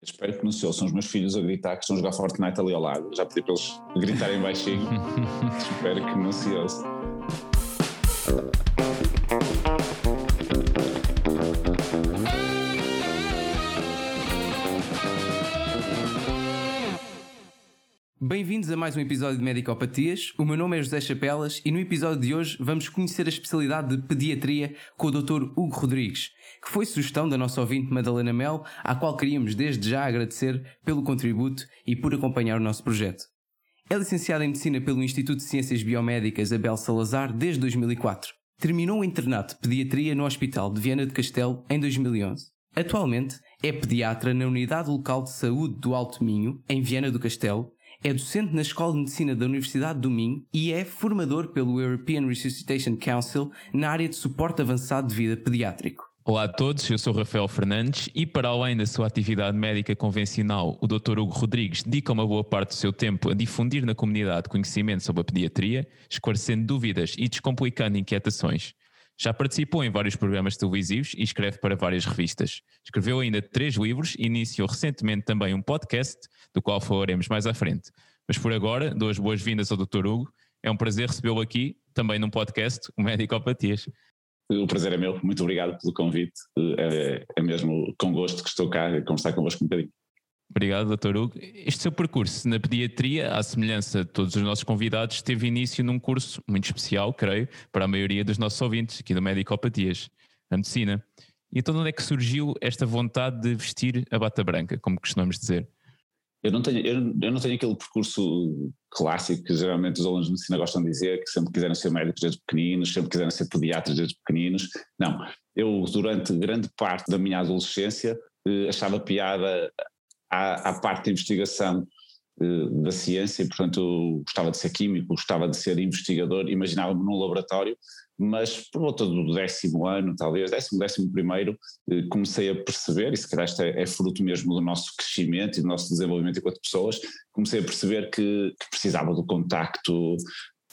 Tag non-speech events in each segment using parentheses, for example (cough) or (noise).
Espero que não se ouçam os meus filhos a gritar que estão a jogar Fortnite ali ao lado. Já pedi para eles gritarem baixinho. (laughs) Espero que não se ouçam. Bem-vindos a mais um episódio de Medicopatias. O meu nome é José Chapelas e no episódio de hoje vamos conhecer a especialidade de pediatria com o Dr. Hugo Rodrigues, que foi sugestão da nossa ouvinte Madalena Mel, à qual queríamos desde já agradecer pelo contributo e por acompanhar o nosso projeto. É licenciada em Medicina pelo Instituto de Ciências Biomédicas Abel Salazar desde 2004. Terminou o internato de pediatria no Hospital de Viana do Castelo em 2011. Atualmente é pediatra na Unidade Local de Saúde do Alto Minho, em Viana do Castelo, é docente na Escola de Medicina da Universidade do Minho e é formador pelo European Resuscitation Council na área de suporte avançado de vida pediátrico. Olá a todos, eu sou Rafael Fernandes e para além da sua atividade médica convencional, o Dr. Hugo Rodrigues dedica uma boa parte do seu tempo a difundir na comunidade conhecimento sobre a pediatria, esclarecendo dúvidas e descomplicando inquietações. Já participou em vários programas televisivos e escreve para várias revistas. Escreveu ainda três livros e iniciou recentemente também um podcast, do qual falaremos mais à frente. Mas por agora, dou as boas-vindas ao Dr. Hugo. É um prazer recebê-lo aqui, também num podcast, o Medicopatias. O prazer é meu, muito obrigado pelo convite. É, é mesmo com gosto que estou cá a conversar convosco um bocadinho. Obrigado, Dr. Hugo. Este seu percurso na pediatria, à semelhança de todos os nossos convidados, teve início num curso muito especial, creio, para a maioria dos nossos ouvintes aqui do Medicopatias, a medicina. E então onde é que surgiu esta vontade de vestir a bata branca, como costumamos dizer? Eu não tenho, eu, eu não tenho aquele percurso clássico que geralmente os alunos de medicina gostam de dizer, que sempre quiseram ser médicos desde pequeninos, sempre quiseram ser pediatras desde pequeninos. Não, eu durante grande parte da minha adolescência eh, achava piada à, à parte de investigação eh, da ciência, e portanto gostava de ser químico, gostava de ser investigador, imaginava-me num laboratório, mas por volta do décimo ano, talvez, décimo, décimo primeiro, eh, comecei a perceber, e se calhar isto é, é, fruto mesmo do nosso crescimento e do nosso desenvolvimento enquanto pessoas, comecei a perceber que, que precisava do contacto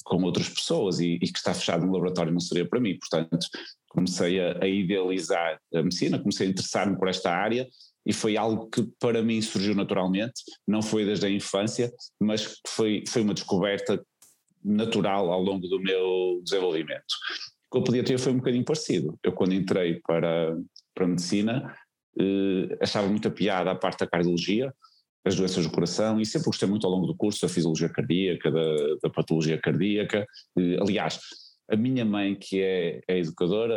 com outras pessoas e, e, que estar fechado no laboratório não seria para mim, portanto comecei a, a idealizar a medicina, comecei a interessar-me por esta área e foi algo que para mim surgiu naturalmente, não foi desde a infância, mas foi, foi uma descoberta natural ao longo do meu desenvolvimento. Com a pediatria foi um bocadinho parecido. Eu quando entrei para, para a medicina eh, achava muita piada a parte da cardiologia, as doenças do coração e sempre gostei muito ao longo do curso da fisiologia cardíaca, da, da patologia cardíaca. Eh, aliás, a minha mãe, que é, é educadora,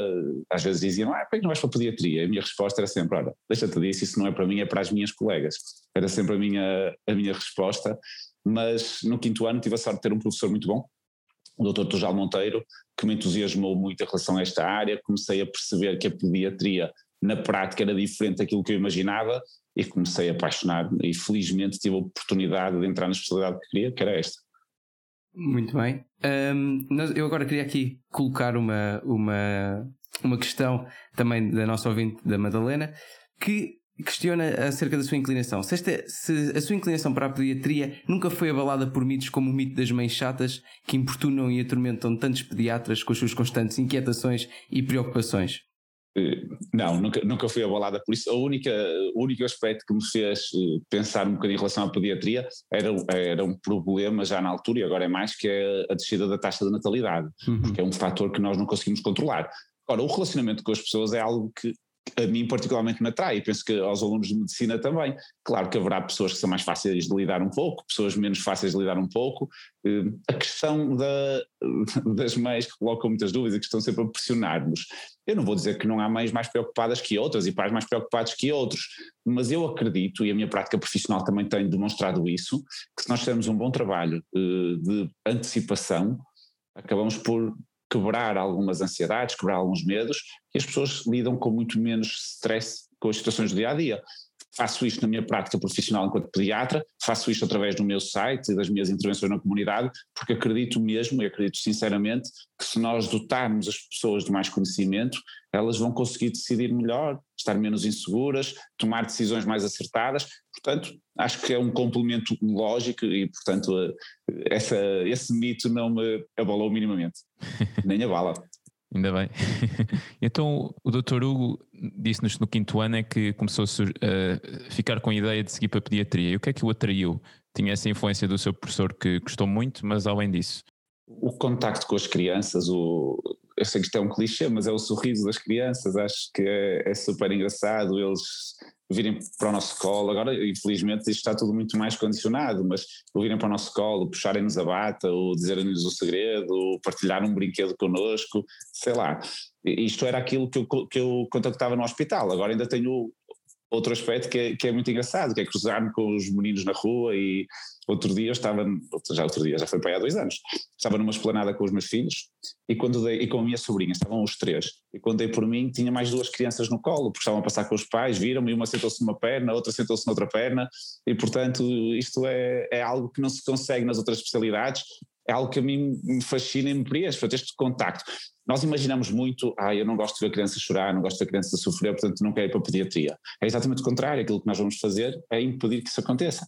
às vezes dizia: ah, por não vais para a pediatria? A minha resposta era sempre: olha, deixa-te disso, isso não é para mim, é para as minhas colegas. Era sempre a minha, a minha resposta. Mas no quinto ano tive a sorte de ter um professor muito bom, o Dr. Tujal Monteiro, que me entusiasmou muito em relação a esta área. Comecei a perceber que a pediatria, na prática, era diferente daquilo que eu imaginava e comecei a apaixonar. E felizmente tive a oportunidade de entrar na especialidade que queria, que era esta. Muito bem. Um, eu agora queria aqui colocar uma, uma, uma questão também da nossa ouvinte, da Madalena, que questiona acerca da sua inclinação. Se, esta, se a sua inclinação para a pediatria nunca foi abalada por mitos como o mito das mães chatas que importunam e atormentam tantos pediatras com as suas constantes inquietações e preocupações. Não, nunca, nunca fui abalada por isso. A única, o único aspecto que me fez eh, pensar um bocadinho em relação à pediatria era, era um problema já na altura, e agora é mais, que é a descida da taxa de natalidade, uhum. que é um fator que nós não conseguimos controlar. Ora, o relacionamento com as pessoas é algo que a mim particularmente me atrai e penso que aos alunos de medicina também. Claro que haverá pessoas que são mais fáceis de lidar um pouco, pessoas menos fáceis de lidar um pouco. Eh, a questão da, (laughs) das mães que colocam muitas dúvidas e que estão sempre a pressionar-nos. Eu não vou dizer que não há mães mais preocupadas que outras e pais mais preocupados que outros, mas eu acredito, e a minha prática profissional também tem demonstrado isso, que se nós fizermos um bom trabalho eh, de antecipação, acabamos por quebrar algumas ansiedades, quebrar alguns medos, e as pessoas lidam com muito menos stress com as situações do dia a dia. Faço isto na minha prática profissional enquanto pediatra, faço isto através do meu site e das minhas intervenções na comunidade, porque acredito mesmo e acredito sinceramente que se nós dotarmos as pessoas de mais conhecimento, elas vão conseguir decidir melhor, estar menos inseguras, tomar decisões mais acertadas. Portanto, acho que é um complemento lógico e, portanto, essa, esse mito não me abalou minimamente, (laughs) nem a bala. Ainda bem. (laughs) então, o Dr. Hugo disse-nos no quinto ano é que começou a ficar com a ideia de seguir para a pediatria. E o que é que o atraiu? Tinha essa influência do seu professor que gostou muito, mas além disso? O contacto com as crianças, o, eu sei que isto é um clichê, mas é o sorriso das crianças, acho que é, é super engraçado eles virem para o nosso colo. Agora, infelizmente, isto está tudo muito mais condicionado, mas virem para o nosso colo, puxarem-nos a bata, ou dizerem-nos o segredo, ou partilhar um brinquedo connosco, sei lá. Isto era aquilo que eu, que eu contactava no hospital. Agora ainda tenho outro aspecto que é, que é muito engraçado, que é cruzar-me com os meninos na rua e outro dia estava, já outro dia, já foi para aí há dois anos, estava numa esplanada com os meus filhos e, quando dei, e com a minha sobrinha, estavam os três, e quando dei por mim tinha mais duas crianças no colo, porque estavam a passar com os pais, viram-me, uma sentou-se numa perna, outra sentou-se noutra perna, e portanto isto é, é algo que não se consegue nas outras especialidades, é algo que a mim me fascina e me preenche, portanto este contacto. Nós imaginamos muito, ah, eu não gosto de ver a criança chorar, não gosto de ver a criança sofrer, portanto não quero ir para a pediatria. É exatamente o contrário, aquilo que nós vamos fazer é impedir que isso aconteça.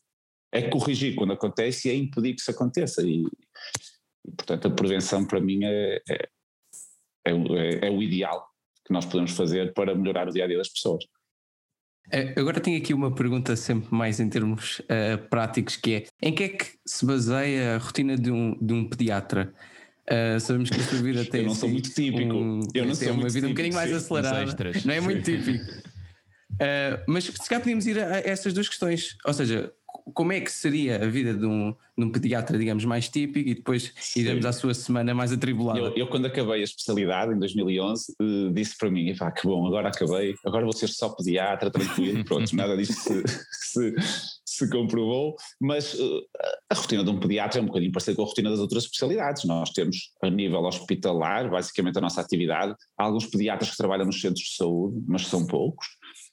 É corrigir quando acontece e é impedir que isso aconteça. E, e portanto a prevenção para mim é, é, é, é, é o ideal que nós podemos fazer para melhorar o dia a dia das pessoas. É, agora tenho aqui uma pergunta sempre mais em termos uh, práticos, que é em que é que se baseia a rotina de um, de um pediatra? Uh, sabemos que esta vida (laughs) tem. Eu não sou assim muito típico. Um, eu não sou uma vida típico, um bocadinho mais acelerada. Não é muito (laughs) típico. Uh, mas se calhar podíamos ir a, a essas duas questões. Ou seja, como é que seria a vida de um, de um pediatra, digamos, mais típico e depois Sim. iremos à sua semana mais atribulada? Eu, eu quando acabei a especialidade, em 2011, uh, eh, disse para mim, pá, que bom, agora acabei, agora vou ser só pediatra, tranquilo, (laughs) pronto, nada disso se, se, se comprovou, mas uh, a rotina de um pediatra é um bocadinho parecida com a rotina das outras especialidades. Nós temos, a nível hospitalar, basicamente a nossa atividade, há alguns pediatras que trabalham nos centros de saúde, mas são poucos,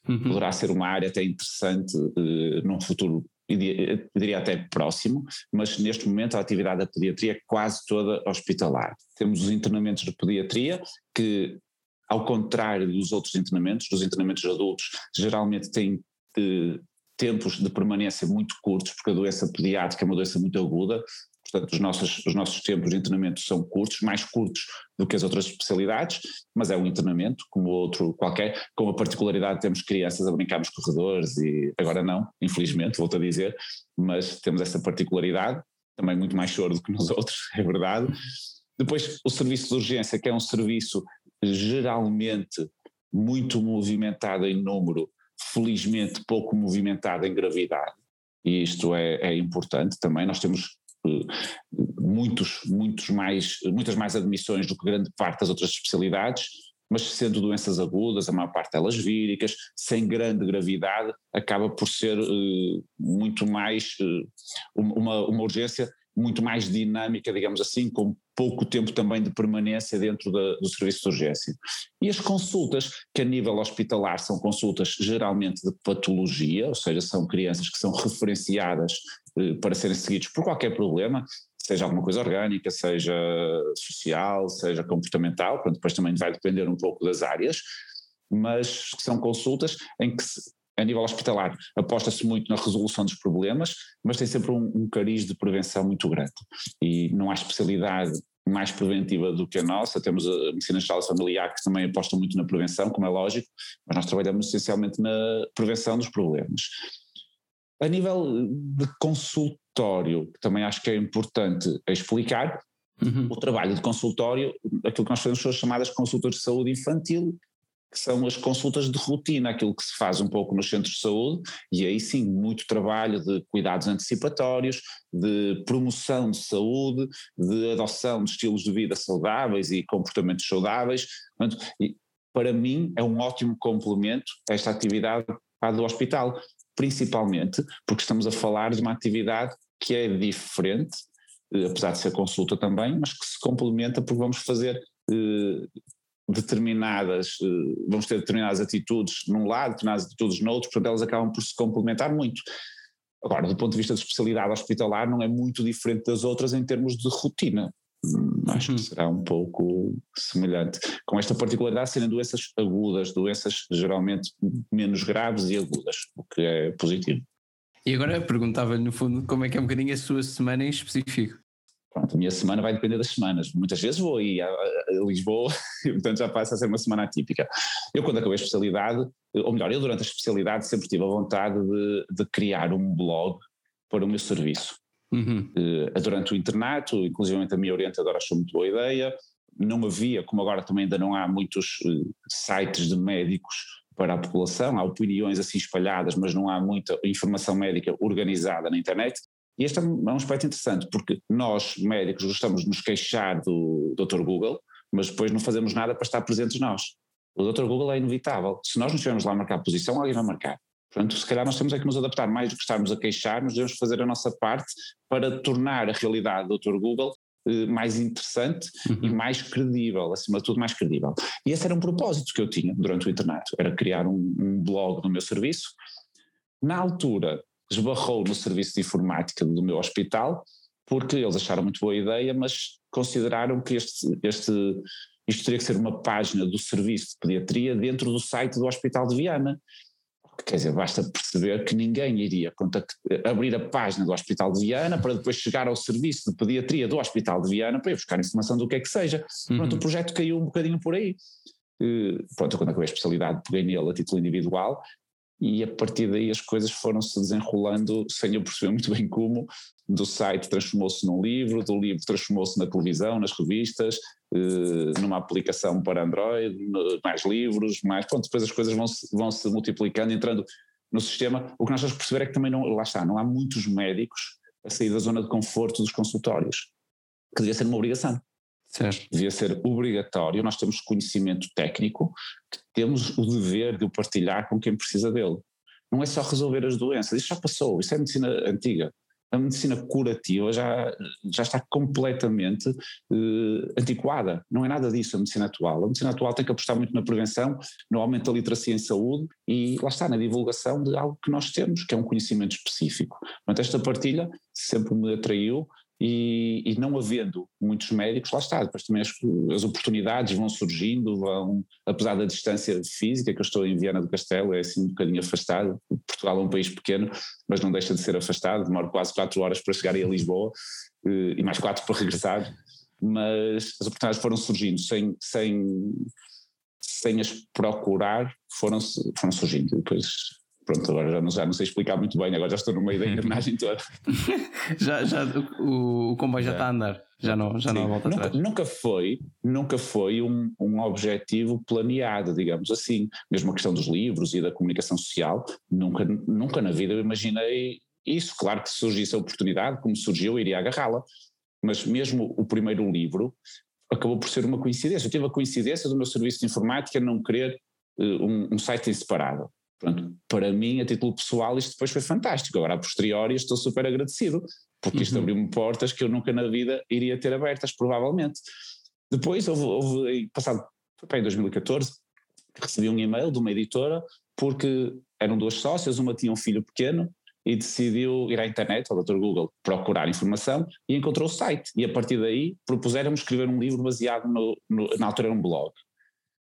Uhum. Poderá ser uma área até interessante uh, num futuro eu diria até próximo, mas neste momento a atividade da pediatria é quase toda hospitalar. Temos os internamentos de pediatria que, ao contrário dos outros internamentos, dos internamentos adultos, geralmente têm eh, tempos de permanência muito curtos, porque a doença pediátrica é uma doença muito aguda, Portanto, os nossos, os nossos tempos de internamento são curtos, mais curtos do que as outras especialidades, mas é um internamento como outro qualquer, com a particularidade de termos crianças a brincar nos corredores e agora não, infelizmente, volto a dizer, mas temos essa particularidade, também muito mais choro do que nos (laughs) outros, é verdade. Depois, o serviço de urgência, que é um serviço geralmente muito movimentado em número, felizmente pouco movimentado em gravidade, e isto é, é importante também. Nós temos muitos, muitos mais, muitas mais admissões do que grande parte das outras especialidades, mas sendo doenças agudas, a maior parte delas víricas, sem grande gravidade, acaba por ser uh, muito mais uh, uma, uma urgência muito mais dinâmica, digamos assim, com pouco tempo também de permanência dentro da, do serviço de urgência. E as consultas, que a nível hospitalar são consultas geralmente de patologia, ou seja, são crianças que são referenciadas eh, para serem seguidos por qualquer problema, seja alguma coisa orgânica, seja social, seja comportamental, pronto, depois também vai depender um pouco das áreas, mas são consultas em que a nível hospitalar aposta-se muito na resolução dos problemas, mas tem sempre um, um cariz de prevenção muito grande. E não há especialidade mais preventiva do que a nossa, temos a medicina geral familiar que também aposta muito na prevenção, como é lógico, mas nós trabalhamos essencialmente na prevenção dos problemas. A nível de consultório, que também acho que é importante explicar, uhum. o trabalho de consultório, aquilo que nós fazemos são as chamadas consultas de saúde infantil, que são as consultas de rotina, aquilo que se faz um pouco nos centros de saúde, e aí sim, muito trabalho de cuidados antecipatórios, de promoção de saúde, de adoção de estilos de vida saudáveis e comportamentos saudáveis. Portanto, para mim é um ótimo complemento esta atividade à do hospital, principalmente porque estamos a falar de uma atividade que é diferente, eh, apesar de ser consulta também, mas que se complementa porque vamos fazer eh, determinadas, eh, vamos ter determinadas atitudes num lado, determinadas atitudes no outro, portanto elas acabam por se complementar muito. Agora, do ponto de vista de especialidade hospitalar, não é muito diferente das outras em termos de rotina. Hum, acho que uhum. será um pouco semelhante. Com esta particularidade serem doenças agudas, doenças geralmente menos graves e agudas, o que é positivo. E agora perguntava-lhe no fundo como é que é um bocadinho a sua semana em específico. Pronto, a minha semana vai depender das semanas. Muitas vezes vou aí a, a Lisboa, (laughs) e, portanto já passa a ser uma semana atípica. Eu, quando acabei a especialidade, ou melhor, eu durante a especialidade sempre tive a vontade de, de criar um blog para o meu serviço. Uhum. Uh, durante o internato, inclusive a minha orientadora achou muito boa ideia. Não havia, como agora também ainda não há muitos uh, sites de médicos para a população, há opiniões assim espalhadas, mas não há muita informação médica organizada na internet. E este é um aspecto interessante, porque nós, médicos, gostamos de nos queixar do Dr. Google, mas depois não fazemos nada para estar presentes nós. O Dr. Google é inevitável. Se nós não estivermos lá a marcar posição, alguém vai marcar. Portanto, se calhar nós temos é que nos adaptar mais do que estarmos a queixar, nos devemos fazer a nossa parte para tornar a realidade do Dr. Google eh, mais interessante uhum. e mais credível, acima de tudo mais credível. E esse era um propósito que eu tinha durante o internato, era criar um, um blog no meu serviço. Na altura, esbarrou no serviço de informática do meu hospital, porque eles acharam muito boa ideia, mas consideraram que este, este, isto teria que ser uma página do serviço de pediatria dentro do site do Hospital de Viana. Quer dizer, basta perceber que ninguém iria abrir a página do Hospital de Viana para depois chegar ao serviço de pediatria do Hospital de Viana para ir buscar informação do que é que seja. Uhum. Pronto, o projeto caiu um bocadinho por aí. Uh, pronto, quando acabei a especialidade peguei nele a título individual e a partir daí as coisas foram-se desenrolando sem eu perceber muito bem como, do site transformou-se num livro, do livro transformou-se na televisão, nas revistas, numa aplicação para Android, mais livros, mais, pronto, depois as coisas vão se, vão se multiplicando, entrando no sistema, o que nós temos que perceber é que também não, lá está, não há muitos médicos a sair da zona de conforto dos consultórios, que devia ser uma obrigação. Certo. Devia ser obrigatório, nós temos conhecimento técnico, que temos o dever de o partilhar com quem precisa dele. Não é só resolver as doenças, isso já passou, isso é medicina antiga. A medicina curativa já, já está completamente eh, antiquada, não é nada disso a medicina atual. A medicina atual tem que apostar muito na prevenção, no aumento da literacia em saúde e lá está, na divulgação de algo que nós temos, que é um conhecimento específico. Portanto, esta partilha sempre me atraiu e, e, não havendo muitos médicos, lá está, depois também as, as, oportunidades vão surgindo, vão, apesar da distância física, que eu estou em Viana do Castelo, é assim um bocadinho afastado, Portugal é um país pequeno, mas não deixa de ser afastado, demora quase quatro horas para chegar a Lisboa eh, e mais quatro para regressar, mas as oportunidades foram surgindo sem, sem, sem as procurar, foram, foram surgindo, depois pronto, agora já não, já não sei explicar muito bem, agora já estou no meio da (laughs) engrenagem toda. (laughs) já, já, o, o comboio já, já está a andar, já não, já não volta nunca, atrás. Nunca foi, nunca foi um, um objetivo planeado, digamos assim. Mesmo a questão dos livros e da comunicação social, nunca, nunca na vida eu imaginei isso. Claro que se surgisse a oportunidade, como surgiu, eu iria agarrá-la. Mas mesmo o primeiro livro acabou por ser uma coincidência. Eu tive a coincidência do meu serviço de informática não querer uh, um, um site em separado Pronto, para mim, a título pessoal, isto depois foi fantástico. Agora, a posteriori, estou super agradecido, porque isto uhum. abriu-me portas que eu nunca na vida iria ter abertas, provavelmente. Depois, houve, houve passado, em 2014, recebi um e-mail de uma editora, porque eram duas sócias, uma tinha um filho pequeno e decidiu ir à internet, ao Dr. Google, procurar informação e encontrou o site. E a partir daí propuseram-me escrever um livro baseado no, no, na altura era um blog.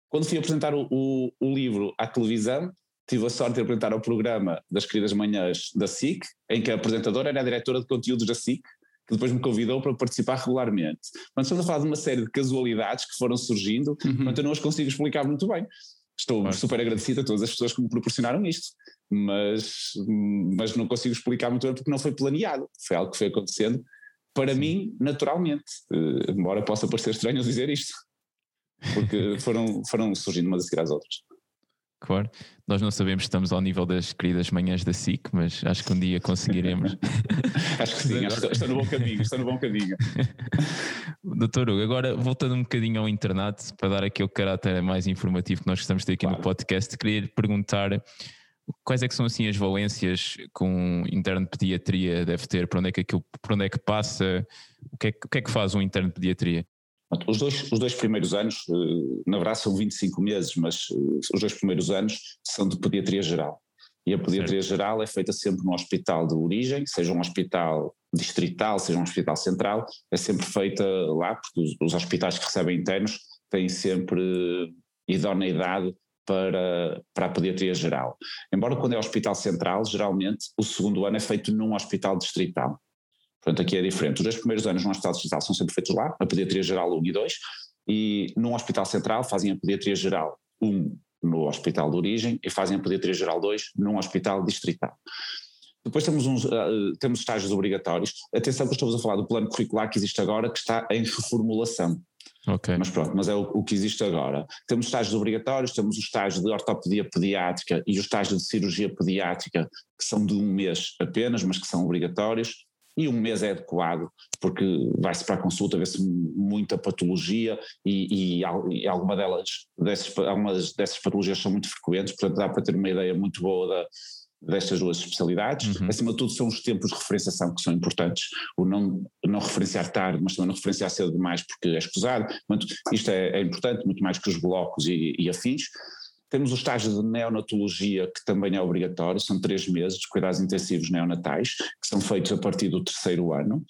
Quando fui apresentar o, o, o livro à televisão, tive a sorte de apresentar ao programa das Queridas Manhãs da SIC, em que a apresentadora era a diretora de conteúdos da SIC, que depois me convidou para participar regularmente. Portanto, estamos a falar de uma série de casualidades que foram surgindo, uhum. portanto eu não as consigo explicar muito bem. Estou Mas... super agradecido a todas as pessoas que me proporcionaram isto, mas, mas não consigo explicar muito bem porque não foi planeado, foi algo que foi acontecendo para Sim. mim naturalmente, uh, embora possa parecer estranho dizer isto, porque foram, foram surgindo umas a seguir às outras. Claro, nós não sabemos se estamos ao nível das queridas manhãs da SIC, mas acho que um dia conseguiremos. (laughs) acho que sim, acho que estou no bom caminho, estou no bom caminho. (laughs) Doutor Hugo, agora voltando um bocadinho ao internato, para dar aquele caráter mais informativo que nós gostamos de ter aqui claro. no podcast, queria lhe perguntar quais é que são assim as valências que um interno de pediatria deve ter, para onde é que, aquilo, para onde é que passa, o que é, o que é que faz um interno de pediatria? Os dois, os dois primeiros anos, eh, na verdade são 25 meses, mas eh, os dois primeiros anos são de pediatria geral. E a pediatria certo. geral é feita sempre no hospital de origem, seja um hospital distrital, seja um hospital central, é sempre feita lá, porque os, os hospitais que recebem internos têm sempre idoneidade para, para a pediatria geral. Embora quando é hospital central, geralmente o segundo ano é feito num hospital distrital. Portanto, aqui é diferente. Os dois primeiros anos no Hospital Distrital são sempre feitos lá, a Pediatria Geral 1 e 2, e no Hospital Central fazem a Pediatria Geral 1 no Hospital de Origem e fazem a Pediatria Geral 2 num Hospital Distrital. Depois temos, uns, uh, temos estágios obrigatórios. Atenção que estamos a falar do plano curricular que existe agora, que está em reformulação. Ok. Mas pronto, mas é o, o, que existe agora. Temos estágios obrigatórios, temos o estágio de ortopedia pediátrica e o estágio de cirurgia pediátrica, que são de um mês apenas, mas que são obrigatórios. E um mês é adequado, porque vai-se para a consulta ver-se muita patologia e, e, e, alguma delas, dessas, algumas dessas patologias são muito frequentes, portanto dá para ter uma ideia muito boa da, destas duas especialidades. Uhum. Acima de tudo, são os tempos de referenciação que são importantes. O não, não referenciar tarde, mas também não referenciar cedo demais porque é escusado. Isto é, é, importante, muito mais que os blocos e, e afins. Temos o estágio de neonatologia, que também é obrigatório, são três meses de cuidados intensivos neonatais, que são feitos a partir do terceiro ano,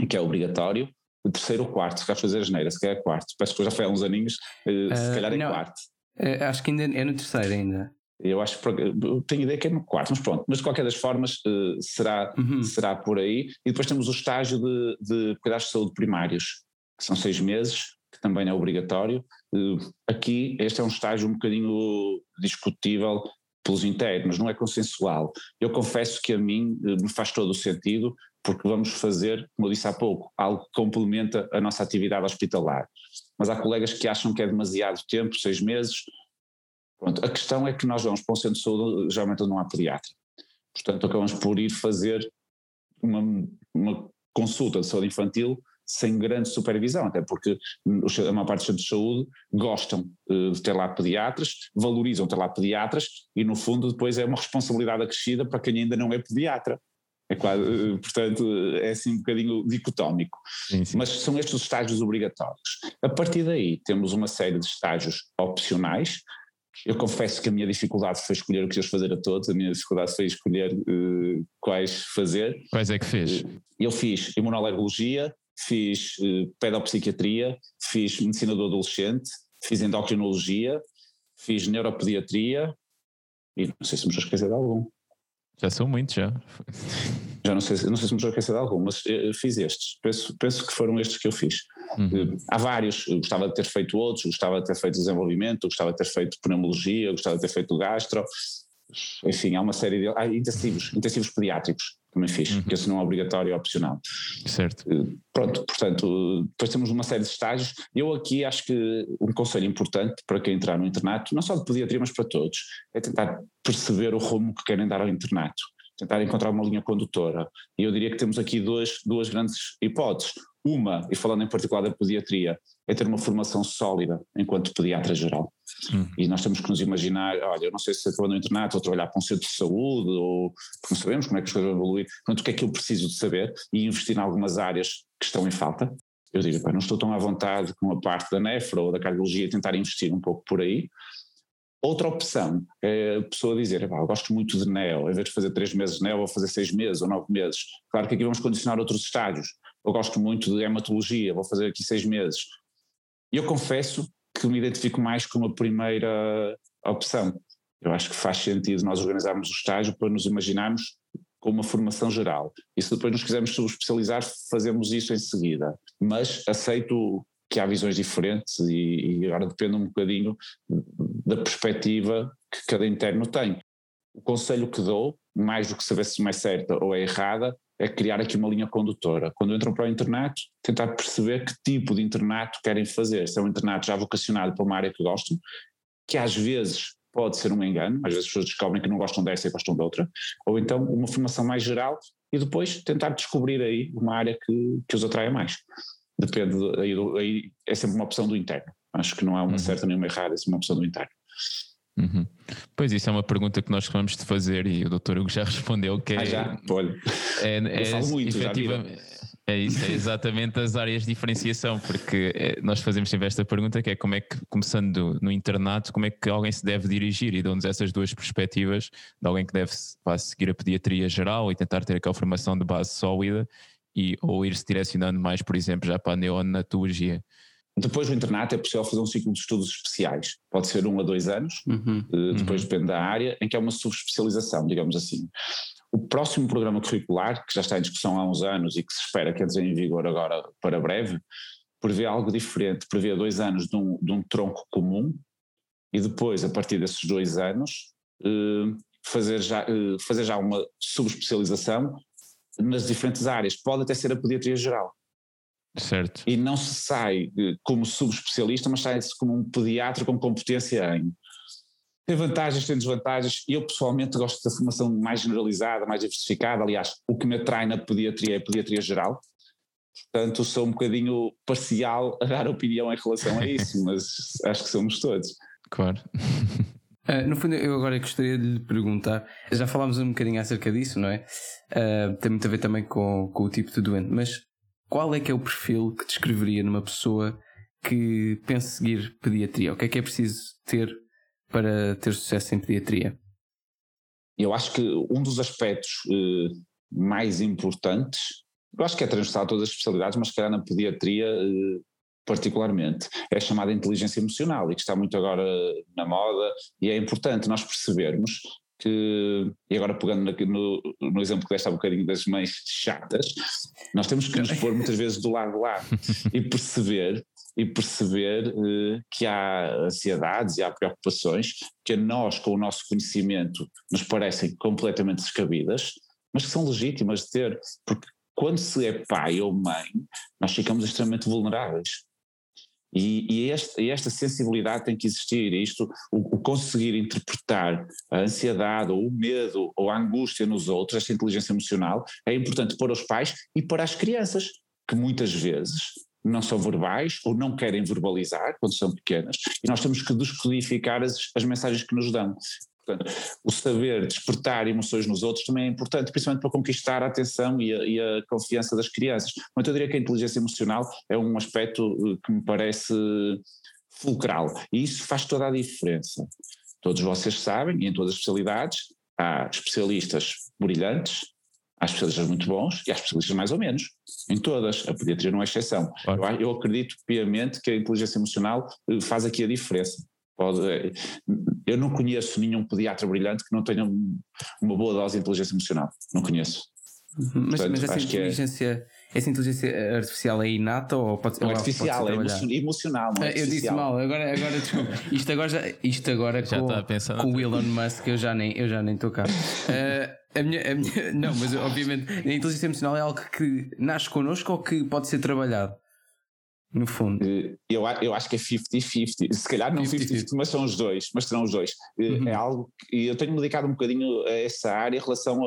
e que é obrigatório. O terceiro ou quarto, se quer fazer a geneira, se calhar é quarto. Peço que já foi há uns aninhos, uh, se calhar é não, quarto. Uh, acho que ainda é no terceiro ainda. Eu acho que tenho ideia que é no quarto, mas pronto, mas de qualquer das formas uh, será, uhum. será por aí. E depois temos o estágio de, de cuidados de saúde primários, que são seis meses, que também é obrigatório. Uh, aqui, este é um estágio um bocadinho discutível pelos internos, não é consensual. Eu confesso que a mim uh, me faz todo o sentido, porque vamos fazer, como eu disse há pouco, algo que complementa a nossa atividade hospitalar. Mas há colegas que acham que é demasiado tempo, seis meses, Pronto, a questão é que nós vamos para um centro de saúde, geralmente não há pediatra. Portanto, acabamos por ir fazer uma, uma consulta de saúde infantil sem grande supervisão, até porque a maior parte dos centros de saúde gostam uh, de ter lá pediatras, valorizam ter lá pediatras e no fundo depois é uma responsabilidade acrescida para quem ainda não é pediatra. É quase, uh, portanto, é assim um bocadinho dicotómico. Sim, sim. Mas são estes os estágios obrigatórios. A partir daí temos uma série de estágios opcionais, eu confesso que a minha dificuldade foi escolher o que ias fazer a todos, a minha dificuldade foi escolher uh, quais fazer. Quais é que fez? Eu fiz imunoalergologia, fiz uh, pedopsiquiatria, fiz medicina do adolescente, fiz endocrinologia, fiz neuropediatria e não sei se me estou a esquecer de algum. Já são muitos, já. Já não sei, não sei se me estou a esquecer de algum, mas fiz estes. Penso, penso que foram estes que eu fiz. Uhum. Há vários, eu gostava de ter feito outros, gostava de ter feito desenvolvimento, gostava de ter feito pneumologia, gostava de ter feito gastro, enfim, há uma série de. Ah, intensivos, intensivos pediátricos também fiz, uhum. que esse não é obrigatório, é opcional. Certo. Eh, pronto, portanto, depois temos uma série de estágios. Eu aqui acho que um conselho importante para quem entrar no internato, não só de pediatria, mas para todos, é tentar perceber o rumo que querem dar ao internato tentar encontrar uma linha condutora. E eu diria que temos aqui duas, duas grandes hipóteses. Uma, e falando em particular da pediatria, é ter uma formação sólida enquanto pediatra geral. E nós temos que nos imaginar, olha, eu não sei se estou no internato ou trabalhar para um centro de saúde, ou não sabemos como é que as coisas vão evoluir, portanto, o que é que eu preciso de saber e investir em algumas áreas que estão em falta. Eu digo, pá, não estou tão à vontade com a parte da nefra ou da cardiologia tentar investir um pouco por aí, Outra opção é a pessoa dizer, eu gosto muito de NEO, em vez de fazer três meses de NEO, vou fazer seis meses ou nove meses. Claro que aqui vamos condicionar outros estágios. Eu gosto muito de hematologia, vou fazer aqui seis meses. E eu confesso que me identifico mais com a primeira opção. Eu acho que faz sentido nós organizarmos o estágio para nos imaginarmos com uma formação geral. E se depois nos quisermos subespecializar, fazemos isso em seguida. Mas aceito que há visões diferentes e, e agora depende um bocadinho da perspectiva que cada interno tem. O conselho que dou, mais do que saber se é certa ou é errada, é criar aqui uma linha condutora. Quando entram para o internato, tentar perceber que tipo de internato querem fazer. Se é um internato já vocacionado para uma área que gostam, que às vezes pode ser um engano, às vezes as pessoas descobrem que não gostam dessa e gostam de outra, ou então uma formação mais geral e depois tentar descobrir aí uma área que, que os atraia mais. Depende, aí, aí é sempre uma opção do interno. Acho que não há uma uhum. certa nem uma errada, é sempre uma opção do interno. Uhum. Pois isso é uma pergunta que nós vamos de fazer e o doutor Hugo já (laughs) respondeu que é. Ah, já? Olha. É, é, muito, efetivamente, é isso, é exatamente as áreas de diferenciação, porque é, nós fazemos sempre esta pergunta que é como é que, começando no internato, como é que alguém se deve dirigir e dão-nos essas duas perspectivas de alguém que deve seguir a pediatria geral e tentar ter aquela formação de base sólida e, ou ir-se direcionando mais, por exemplo, já para a neonatologia. Depois do internato é possível fazer um ciclo de estudos especiais, pode ser um a dois anos, uhum, eh, depois uhum. depende da área, em que é uma subespecialização, digamos assim. O próximo programa curricular, que já está em discussão há uns anos e que se espera que entre em vigor agora para breve, prevê algo diferente, prevê dois anos de um, de um tronco comum e depois, a partir desses dois anos, eh, fazer, já, eh, fazer já uma subespecialização nas diferentes áreas. Pode até ser a pediatria geral. Certo. E não se sai como subespecialista, mas sai-se como um pediatra com competência em. Tem vantagens, tem desvantagens. Eu pessoalmente gosto da formação mais generalizada, mais diversificada. Aliás, o que me atrai na pediatria é a pediatria geral. Portanto, sou um bocadinho parcial a dar opinião em relação a isso, (laughs) mas acho que somos todos. Claro. Uh, (laughs) no fundo, eu agora gostaria de lhe perguntar, já falámos um bocadinho acerca disso, não é? Uh, tem muito a ver também com, com o tipo de doente, mas qual é que é o perfil que descreveria numa pessoa que pensa seguir pediatria? O que é que é preciso ter para ter sucesso em pediatria? Eu acho que um dos aspectos uh, mais importantes, eu acho que é transversal a todas as especialidades, mas se calhar na pediatria uh, particularmente, é a chamada inteligência emocional e que está muito agora na moda e é importante nós percebermos que, e agora pegando no, no exemplo que deste há um bocadinho das mães chatas, nós temos que nos pôr muitas vezes do lado lá (laughs) e perceber e perceber uh, que há ansiedades e há preocupações que a nós, com o nosso conhecimento, nos parecem completamente descabidas, mas que são legítimas de ter, porque quando se é pai ou mãe, nós ficamos extremamente vulneráveis. E, e, esta, e, esta, sensibilidade tem que existir, isto, o, o, conseguir interpretar a ansiedade ou o medo ou a angústia nos outros, esta inteligência emocional, é importante para os pais e para as crianças, que muitas vezes não são verbais ou não querem verbalizar quando são pequenas, e nós temos que descodificar as, as mensagens que nos dão. Portanto, o saber despertar emoções nos outros também é importante, principalmente para conquistar a atenção e a, e a confiança das crianças. Mas eu diria que a inteligência emocional é um aspecto eh, que me parece fulcral e isso faz toda a diferença. Todos vocês sabem, em todas as especialidades, há especialistas brilhantes, há especialistas muito bons e há especialistas mais ou menos. Em todas, a pediatria não é exceção. Claro. Eu, eu acredito piamente que a inteligência emocional eh, faz aqui a diferença. Pode, eu não conheço nenhum pediatra brilhante que não tenha uma boa dose de inteligência emocional. Não conheço. Uhum. Mas, Portanto, mas essa, é inteligência, é... essa inteligência artificial é inata ou pode, não, artificial, pode é emocional. Não é eu disse mal, agora, agora desculpa. (laughs) Isto agora, já, isto agora já com, com o Elon Musk eu já nem eu já nem estou cá. Uh, (laughs) a minha, a minha, não, mas obviamente a inteligência emocional é algo que nasce connosco ou que pode ser trabalhado? No fundo. Eh, eu, eu acho que é 50-50, se calhar não 50-50, mas são os dois, mas serão os dois. Eh, uhum. É algo que eu tenho-me dedicado um bocadinho a essa área em relação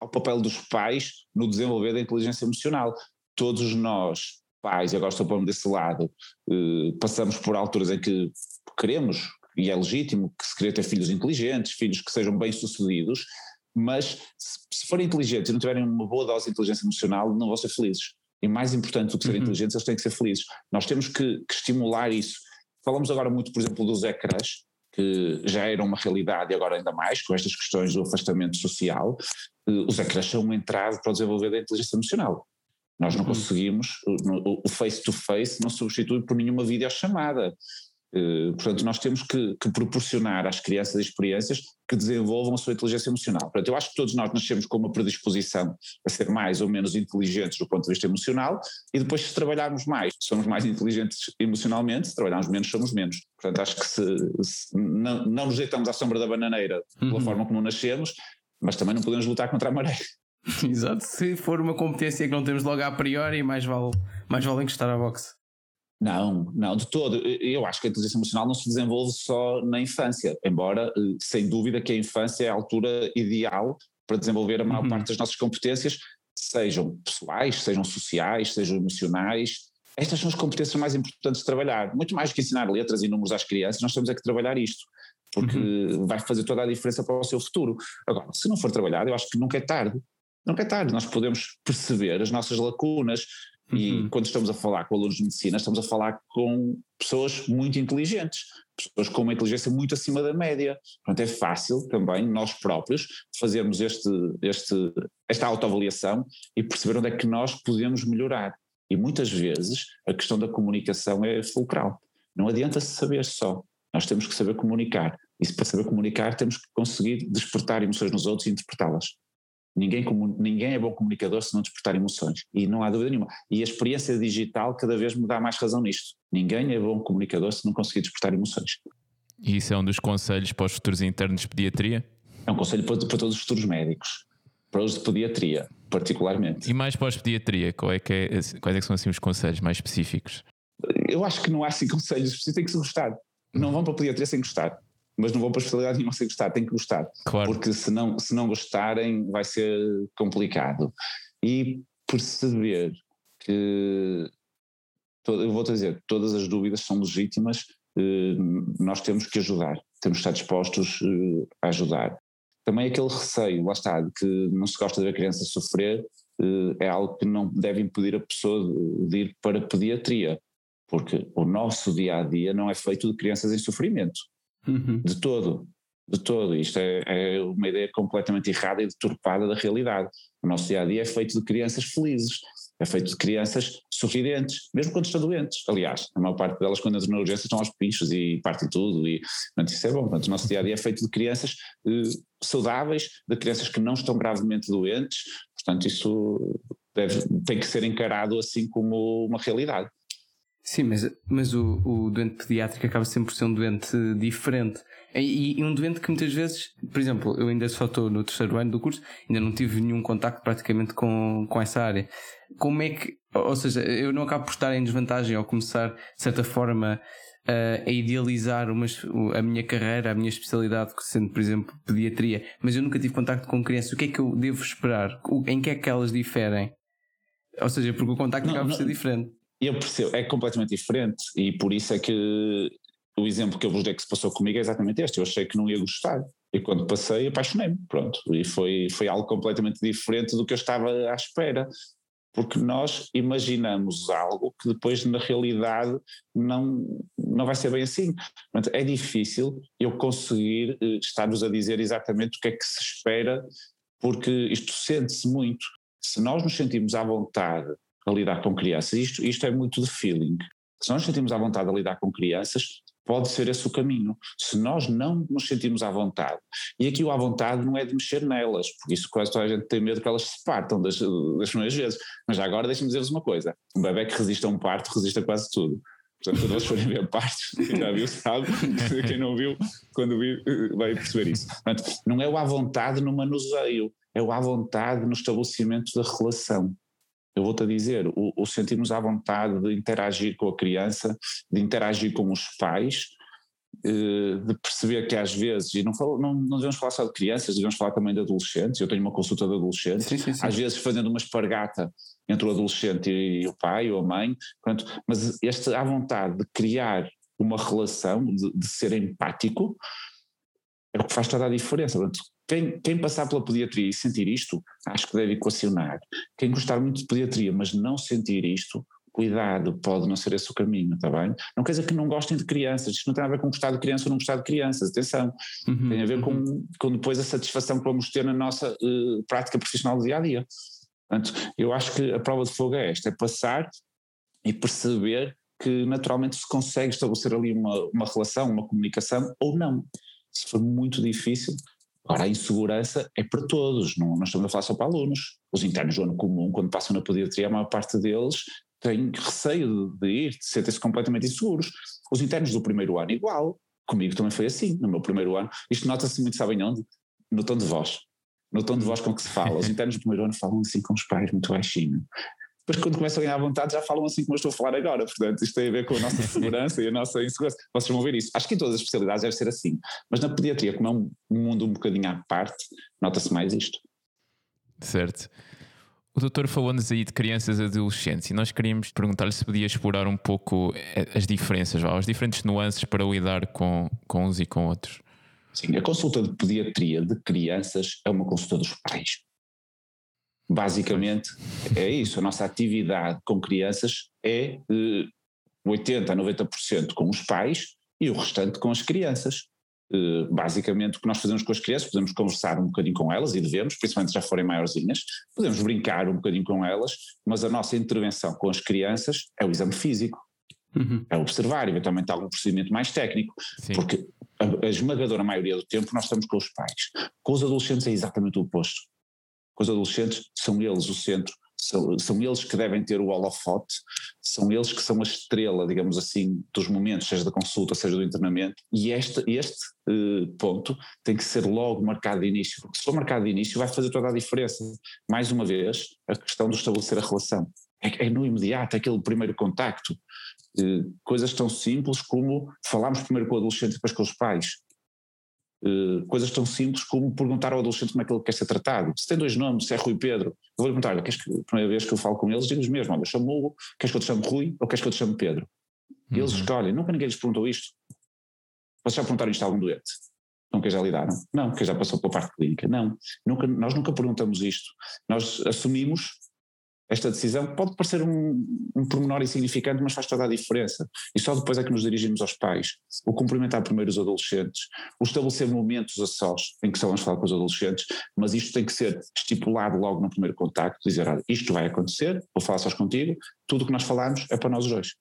ao papel dos pais no desenvolver da inteligência emocional. Todos nós, pais, e agora estou pondo desse lado, eh, passamos por alturas em que queremos, e é legítimo, que se querer ter filhos inteligentes, filhos que sejam bem-sucedidos, mas se, se forem inteligentes e não tiverem uma boa dose de inteligência emocional, não vão ser felizes e mais importante do que ser uhum. inteligentes, eles têm que ser felizes. Nós temos que, que, estimular isso. Falamos agora muito, por exemplo, dos ecrãs, que já era uma realidade e agora ainda mais, com estas questões do afastamento social. Os ecrãs são um entrave para o desenvolver da inteligência emocional. Nós não uhum. conseguimos, o face-to-face -face não substitui por nenhuma videochamada. Eh, portanto, nós temos que, que, proporcionar às crianças experiências que desenvolvam a sua inteligência emocional. Portanto, eu acho que todos nós nascemos com uma predisposição a ser mais ou menos inteligentes do ponto de vista emocional e depois se trabalharmos mais, somos mais inteligentes emocionalmente, se trabalharmos menos, somos menos. Portanto, acho que se, se não, não nos deitamos à sombra da bananeira pela uhum. forma como nascemos, mas também não podemos lutar contra a maré. (laughs) Exato, se for uma competência que não temos logo a priori, mais vale, mais vale encostar à boxe. Não, não, de todo. Eu acho que a inteligência emocional não se desenvolve só na infância, embora, eh, sem dúvida, que a infância é a altura ideal para desenvolver a maior uhum. parte das nossas competências, sejam pessoais, sejam sociais, sejam emocionais. Estas são as competências mais importantes de trabalhar. Muito mais do que ensinar letras e números às crianças, nós temos é que trabalhar isto, porque uhum. vai fazer toda a diferença para o seu futuro. Agora, se não for trabalhado, eu acho que nunca é tarde. Nunca é tarde, nós podemos perceber as nossas lacunas, e uhum. quando estamos a falar com alunos de medicina, estamos a falar com pessoas muito inteligentes, pessoas com uma inteligência muito acima da média. Portanto, é fácil também nós próprios fazermos este, este, esta autoavaliação e perceber onde é que nós podemos melhorar. E muitas vezes a questão da comunicação é fulcral. Não adianta saber só, nós temos que saber comunicar. E para saber comunicar temos que conseguir despertar emoções nos outros e interpretá-las. Ninguém, ninguém é bom comunicador se não despertar emoções, e não há dúvida nenhuma. E a experiência digital cada vez me dá mais razão nisto. Ninguém é bom comunicador se não conseguir despertar emoções. E isso é um dos conselhos para os futuros internos de pediatria? É um conselho para, para todos os futuros médicos, para os de pediatria, particularmente. E mais para os de pediatria, qual é que é, quais é que são assim os conselhos mais específicos? Eu acho que não há assim conselhos específicos, tem que se gostar. Não vão para a pediatria sem gostar mas não vão para a especialidade nenhuma sem gostar, tem que gostar. Claro. Porque se não, se não gostarem vai ser complicado. E perceber que, eu vou-te dizer, todas as dúvidas são legítimas, eh, nós temos que ajudar, temos que estar dispostos eh, a ajudar. Também aquele receio, lá está, de que não se gosta de ver a criança sofrer, eh, é algo que não deve impedir a pessoa de ir para a pediatria, porque o nosso dia a dia não é feito de crianças em sofrimento uhum. de todo, de todo. Isto é, é, uma ideia completamente errada e deturpada da realidade. O nosso dia a dia é feito de crianças felizes, é feito de crianças sorridentes, mesmo quando estão doentes. Aliás, a maior parte delas, quando entram na urgência, estão aos pinchos e partem tudo. E, portanto, isso é bom. Portanto, o nosso dia a dia é feito de crianças eh, saudáveis, de crianças que não estão gravemente doentes. Portanto, isso deve, tem que ser encarado assim como uma realidade. Sim, mas, mas o, o doente pediátrico acaba sempre por ser um doente diferente. E, e, um doente que muitas vezes, por exemplo, eu ainda só estou no terceiro ano do curso, ainda não tive nenhum contacto praticamente com, com essa área. Como é que, ou seja, eu não acabo por estar em desvantagem ao começar, de certa forma, a, a idealizar uma, a minha carreira, a minha especialidade, sendo, por exemplo, pediatria, mas eu nunca tive contacto com crianças. O que é que eu devo esperar? Em que é que elas diferem? Ou seja, porque o contacto não, acaba por ser diferente. Eu percebo, é completamente diferente e por isso é que o exemplo que eu vos dei que se passou comigo é exatamente este. Eu achei que não ia gostar e quando passei apaixonei-me, pronto. E foi, foi algo completamente diferente do que eu estava à espera, porque nós imaginamos algo que depois na realidade não, não vai ser bem assim. Portanto, é difícil eu conseguir eh, estar-vos a dizer exatamente o que é que se espera, porque isto sente-se muito. Se nós nos sentimos à vontade a lidar com crianças. Isto, isto é muito de feeling. Se nós sentimos à vontade a lidar com crianças, pode ser esse o caminho. Se nós não nos sentimos à vontade, e aqui o à vontade não é de mexer nelas, porque isso quase toda a gente tem medo que elas se partam das, das primeiras vezes. Mas agora deixem-me dizer-vos uma coisa: um bebê que resiste a um parto resiste a quase tudo. Portanto, quando eles forem ver partos, (laughs) quem já viu sabe, (laughs) quem não viu, quando vir, vai perceber isso. Portanto, não é o à vontade no manuseio, é o à vontade no estabelecimento da relação eu vou-te a dizer, o, o sentirmos à vontade de interagir com a criança, de interagir com os pais, eh, de perceber que às vezes, e não, falo, não, não devemos falar só de crianças, devemos falar também de adolescentes, eu tenho uma consulta de adolescentes, sim, sim, sim. às vezes fazendo uma espargata entre o adolescente e, o pai ou a mãe, pronto, mas esta à vontade de criar uma relação, de, de ser empático, é o que faz toda a diferença. Portanto, quem, quem, passar pela pediatria e sentir isto, acho que deve equacionar. Quem gostar muito de pediatria, mas não sentir isto, cuidado, pode não ser esse o caminho, está bem? Não quer dizer que não gostem de crianças, isto não tem a ver com gostar de criança ou não gostar de crianças, atenção. Uhum, tem a ver uhum. com, com depois a satisfação que vamos ter na nossa uh, prática profissional do dia a dia. Portanto, eu acho que a prova de fogo é esta: é passar e perceber que naturalmente se consegue estabelecer ali uma, uma relação, uma comunicação ou não. Se for muito difícil, Agora, a insegurança é para todos, não, não estamos a falar só para alunos. Os internos do ano comum, quando passam na pediatria, a maior parte deles tem receio de, de ir, de sentem-se completamente inseguros. Os internos do primeiro ano, igual. Comigo também foi assim, no meu primeiro ano. Isto nota-se muito, sabem onde? No tom de voz. No tom de voz com que se fala. Os internos do primeiro ano falam assim com os pais, muito baixinho depois quando começam a ganhar vontade já falam assim como eu estou a falar agora, portanto isto tem a ver com a nossa (laughs) segurança e a nossa insegurança. Vocês vão ver isso. Acho que em todas as especialidades deve ser assim, mas na pediatria, como é um mundo um bocadinho à parte, nota-se mais isto. Certo. O doutor falou-nos aí de crianças e adolescentes e nós queríamos perguntar-lhe se podia explorar um pouco eh, as diferenças, as diferentes nuances para lidar com, com uns e com outros. Sim, a consulta de pediatria de crianças é uma consulta dos pais. Basicamente é isso. A nossa atividade com crianças é eh, 80% a 90% com os pais e o restante com as crianças. Eh, basicamente, o que nós fazemos com as crianças, podemos conversar um bocadinho com elas e devemos, principalmente se já forem maiorzinhas, podemos brincar um bocadinho com elas, mas a nossa intervenção com as crianças é o exame físico. Uhum. É observar, eventualmente algum procedimento mais técnico, Sim. porque a, a esmagadora maioria do tempo nós estamos com os pais. Com os adolescentes é exatamente o oposto com os adolescentes, são eles o centro, são, são eles que devem ter o holofote, são eles que são a estrela, digamos assim, dos momentos, seja da consulta, seja do internamento, e este, este uh, ponto tem que ser logo marcado de início, porque se for marcado de início vai fazer toda a diferença. Mais uma vez, a questão de estabelecer a relação. É, é no imediato, é aquele primeiro contacto. Uh, coisas tão simples como falarmos primeiro com o adolescente e depois com os pais. Uh, coisas tão simples como perguntar ao adolescente como é que ele quer ser tratado. Se tem dois nomes, se é Rui Pedro, eu vou perguntar, olha, queres que, a primeira vez que eu falo com eles, digo-lhes mesmo, olha, chamo Hugo, queres que eu te chame Rui ou queres que eu te chame Pedro? E eles uhum. escolhem, nunca ninguém lhes perguntou isto. Vocês já perguntaram isto a algum doente? Não, que já lidaram? Não, que já passou pela parte clínica? Não, nunca, nós nunca perguntamos isto. Nós assumimos esta decisão pode parecer um, um pormenor insignificante, mas faz toda a diferença. E só depois é que nos dirigimos aos pais. O cumprimentar primeiro os adolescentes, o estabelecer momentos a sós em que só vamos falar com os adolescentes, mas isto tem que ser estipulado logo no primeiro contacto, dizer, olha, isto vai acontecer, vou falar sós contigo, tudo o que nós falamos é para nós dois.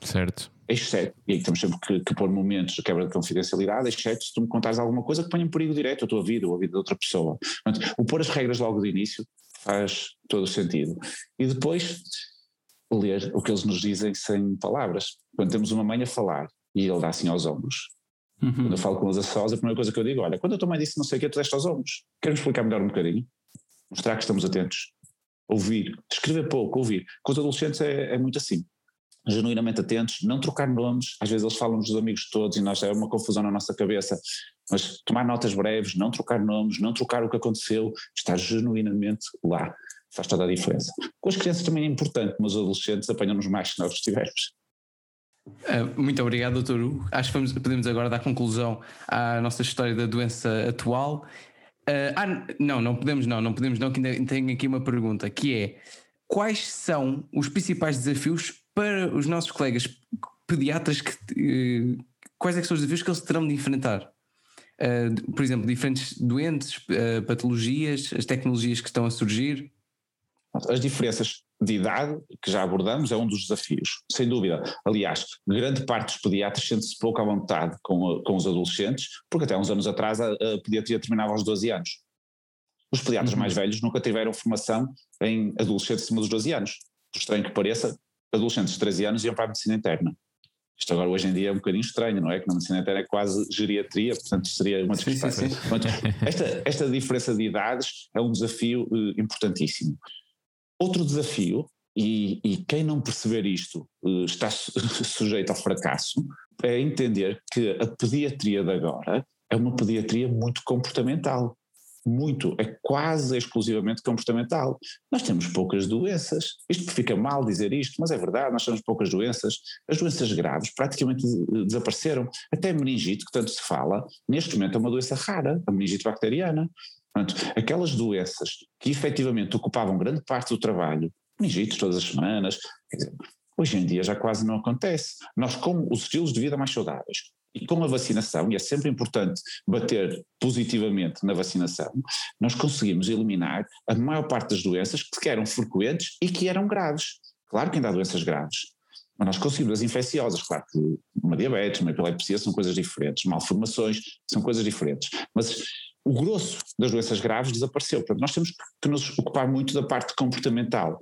Certo. Exceto, e aí temos sempre que, que pôr momentos de quebra de confidencialidade, exceto se tu me contares alguma coisa que ponha em perigo direto a tua vida ou a vida de outra pessoa. Portanto, o pôr as regras logo de início faz todo o sentido. E depois ler o que eles nos dizem sem palavras. Quando temos uma mãe a falar e ele dá assim aos ombros, uhum. quando eu falo com eles a sós, a primeira coisa que eu digo, olha, quando a tua mãe disse não sei o que, tu deste aos ombros. Queremos explicar melhor um bocadinho? Mostrar que estamos atentos. Ouvir. Escrever pouco, ouvir. Com os adolescentes é, é muito assim genuinamente atentos, não trocar nomes, às vezes eles falam dos amigos todos e nós é uma confusão na nossa cabeça, mas tomar notas breves, não trocar nomes, não trocar o que aconteceu, estar genuinamente lá, faz toda a diferença. Com as crianças também é importante, mas os adolescentes apanham-nos mais se nós estivermos. Uh, muito obrigado, doutor Hugo. Acho que vamos, podemos agora dar conclusão à nossa história da doença atual. Uh, ah, não, não podemos não, não podemos não, que ainda tenho aqui uma pergunta, que é quais são os principais desafios para os nossos colegas pediatras que, uh, quais é que são os desafios que eles terão de enfrentar? uh, por exemplo, diferentes doentes, uh, patologias, as tecnologias que estão a surgir? As diferenças de idade, que já abordamos, é um dos desafios, sem dúvida. Aliás, grande parte dos pediatras sente-se pouco à vontade com, com os adolescentes, porque até uns anos atrás a, a pediatria terminava aos 12 anos. Os pediatras uhum. mais velhos nunca tiveram formação em adolescentes acima dos 12 anos. Estranho que pareça, adolescentes de 13 anos iam para a medicina interna. Isto agora hoje em dia é um bocadinho estranho, não é? Que na medicina interna é quase geriatria, portanto seria uma discrepância. Esta, esta diferença de idades é um desafio uh, importantíssimo. Outro desafio, e, e, quem não perceber isto uh, está (laughs) sujeito ao fracasso, é entender que a pediatria de agora é uma pediatria muito comportamental muito, é quase exclusivamente comportamental. Nós temos poucas doenças. Isto fica mal dizer isto, mas é verdade, nós temos poucas doenças. As doenças graves praticamente desapareceram. Até meningite, que tanto se fala, neste momento é uma doença rara, a meningite bacteriana. Portanto, aquelas doenças que efetivamente ocupavam grande parte do trabalho, meningites todas as semanas, dizer, hoje em dia já quase não acontece. Nós, com os estilos de vida mais saudáveis, e com a vacinação, e é sempre importante bater positivamente na vacinação, nós conseguimos eliminar a maior parte das doenças que eram frequentes e que eram graves. Claro que ainda há doenças graves, mas nós conseguimos as infecciosas, claro que uma diabetes, uma epilepsia são coisas diferentes, malformações são coisas diferentes, mas o grosso das doenças graves desapareceu. Portanto, nós temos que nos ocupar muito da parte comportamental.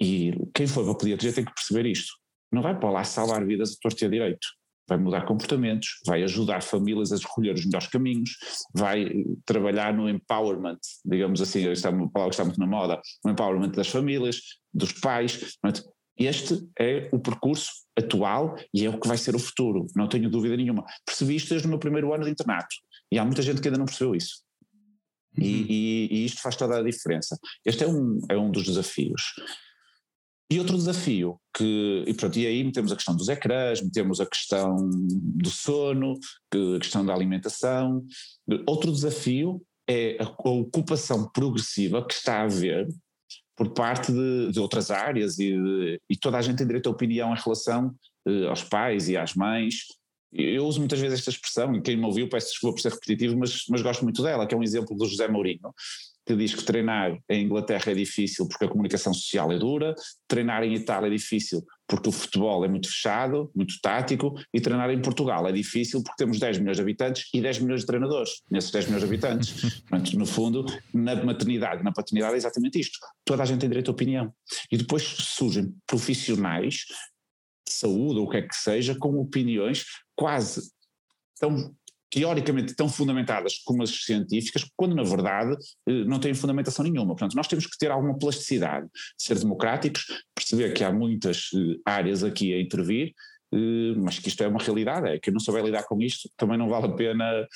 E quem for para a pediatria tem que perceber isto. Não vai para lá salvar vidas a torto e a direito vai mudar comportamentos, vai ajudar famílias a escolher os melhores caminhos, vai trabalhar no empowerment, digamos assim, esta é uma palavra que está muito na moda, no empowerment das famílias, dos pais. Este é o percurso atual e é o que vai ser o futuro, não tenho dúvida nenhuma. Percebi isto desde o meu primeiro ano de internato e há muita gente que ainda não percebeu isso. Uhum. E, e, e, isto faz toda a diferença. Este é um, é um dos desafios. E outro desafio que, e pronto, e aí metemos a questão dos ecrãs, metemos a questão do sono, a questão da alimentação. Outro desafio é a, a ocupação progressiva que está a haver por parte de, de outras áreas e, de, e, toda a gente tem direito à opinião em relação eh, aos pais e às mães. Eu uso muitas vezes esta expressão, e quem me ouviu peço desculpa por ser repetitivo, mas, mas gosto muito dela, que é um exemplo do José Mourinho, que diz que treinar em Inglaterra é difícil porque a comunicação social é dura, treinar em Itália é difícil porque o futebol é muito fechado, muito tático, e treinar em Portugal é difícil porque temos 10 milhões de habitantes e 10 milhões de treinadores nesses 10 milhões de habitantes. (laughs) Portanto, no fundo, na maternidade, na paternidade é exatamente isto. Toda a gente tem direito à opinião. E depois surgem profissionais de saúde ou o que é que seja, com opiniões quase tão teoricamente tão fundamentadas como as científicas, quando na verdade eh, não têm fundamentação nenhuma. Portanto, nós temos que ter alguma plasticidade, ser democráticos, perceber que há muitas eh, áreas aqui a intervir, eh, mas que isto é uma realidade, é que eu não souber lidar com isto, também não vale a pena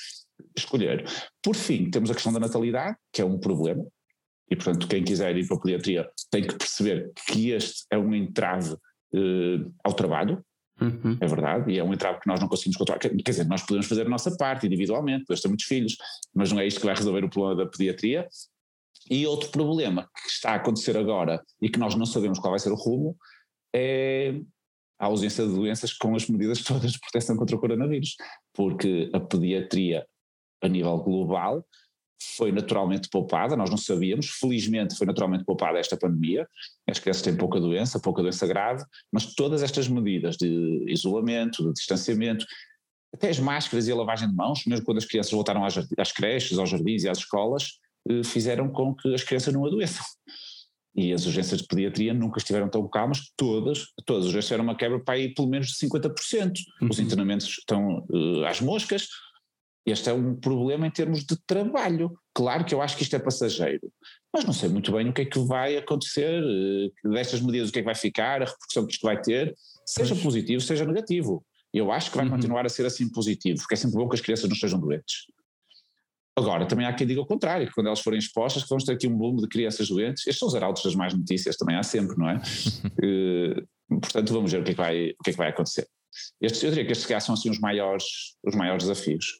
escolher. Por fim, temos a questão da natalidade, que é um problema, e portanto quem quiser ir para a pediatria tem que perceber que este é um entrave ao trabalho, Uhum. É verdade, e é um entrave que nós não conseguimos controlar. Quer dizer, nós podemos fazer a nossa parte individualmente, podemos ter muitos filhos, mas não é isto que vai resolver o problema da pediatria. E outro problema que está a acontecer agora e que nós não sabemos qual vai ser o rumo é a ausência de doenças com as medidas (laughs) todas de proteção contra o coronavírus, porque a pediatria a nível global foi naturalmente poupada, nós não sabíamos, felizmente foi naturalmente poupada esta pandemia, as crianças têm pouca doença, pouca doença grave, mas todas estas medidas de isolamento, de distanciamento, até as máscaras e a lavagem de mãos, mesmo quando as crianças voltaram às, às creches, aos jardins e às escolas, eh, fizeram com que as crianças não adoeçam. E as urgências de pediatria nunca estiveram tão calmas, todas, todas as urgências tiveram uma quebra para aí pelo menos de 50%. Uhum. Os internamentos estão uh, às moscas, este é um problema em termos de trabalho. Claro que eu acho que isto é passageiro, mas não sei muito bem o que é que vai acontecer, eh, destas medidas, o que é que vai ficar, a repercussão que isto vai ter, seja positivo, seja negativo. Eu acho que vai uhum. continuar a ser assim positivo, porque é sempre bom que as crianças não estejam doentes. Agora, também há quem diga o contrário, que quando elas forem expostas, que vamos ter aqui um boom de crianças doentes. Estes são os arautos das más notícias, também há sempre, não é? uh, (laughs) portanto, vamos ver o que é que vai, o que é que vai acontecer. Estes, eu diria que estes são assim os maiores, os maiores desafios.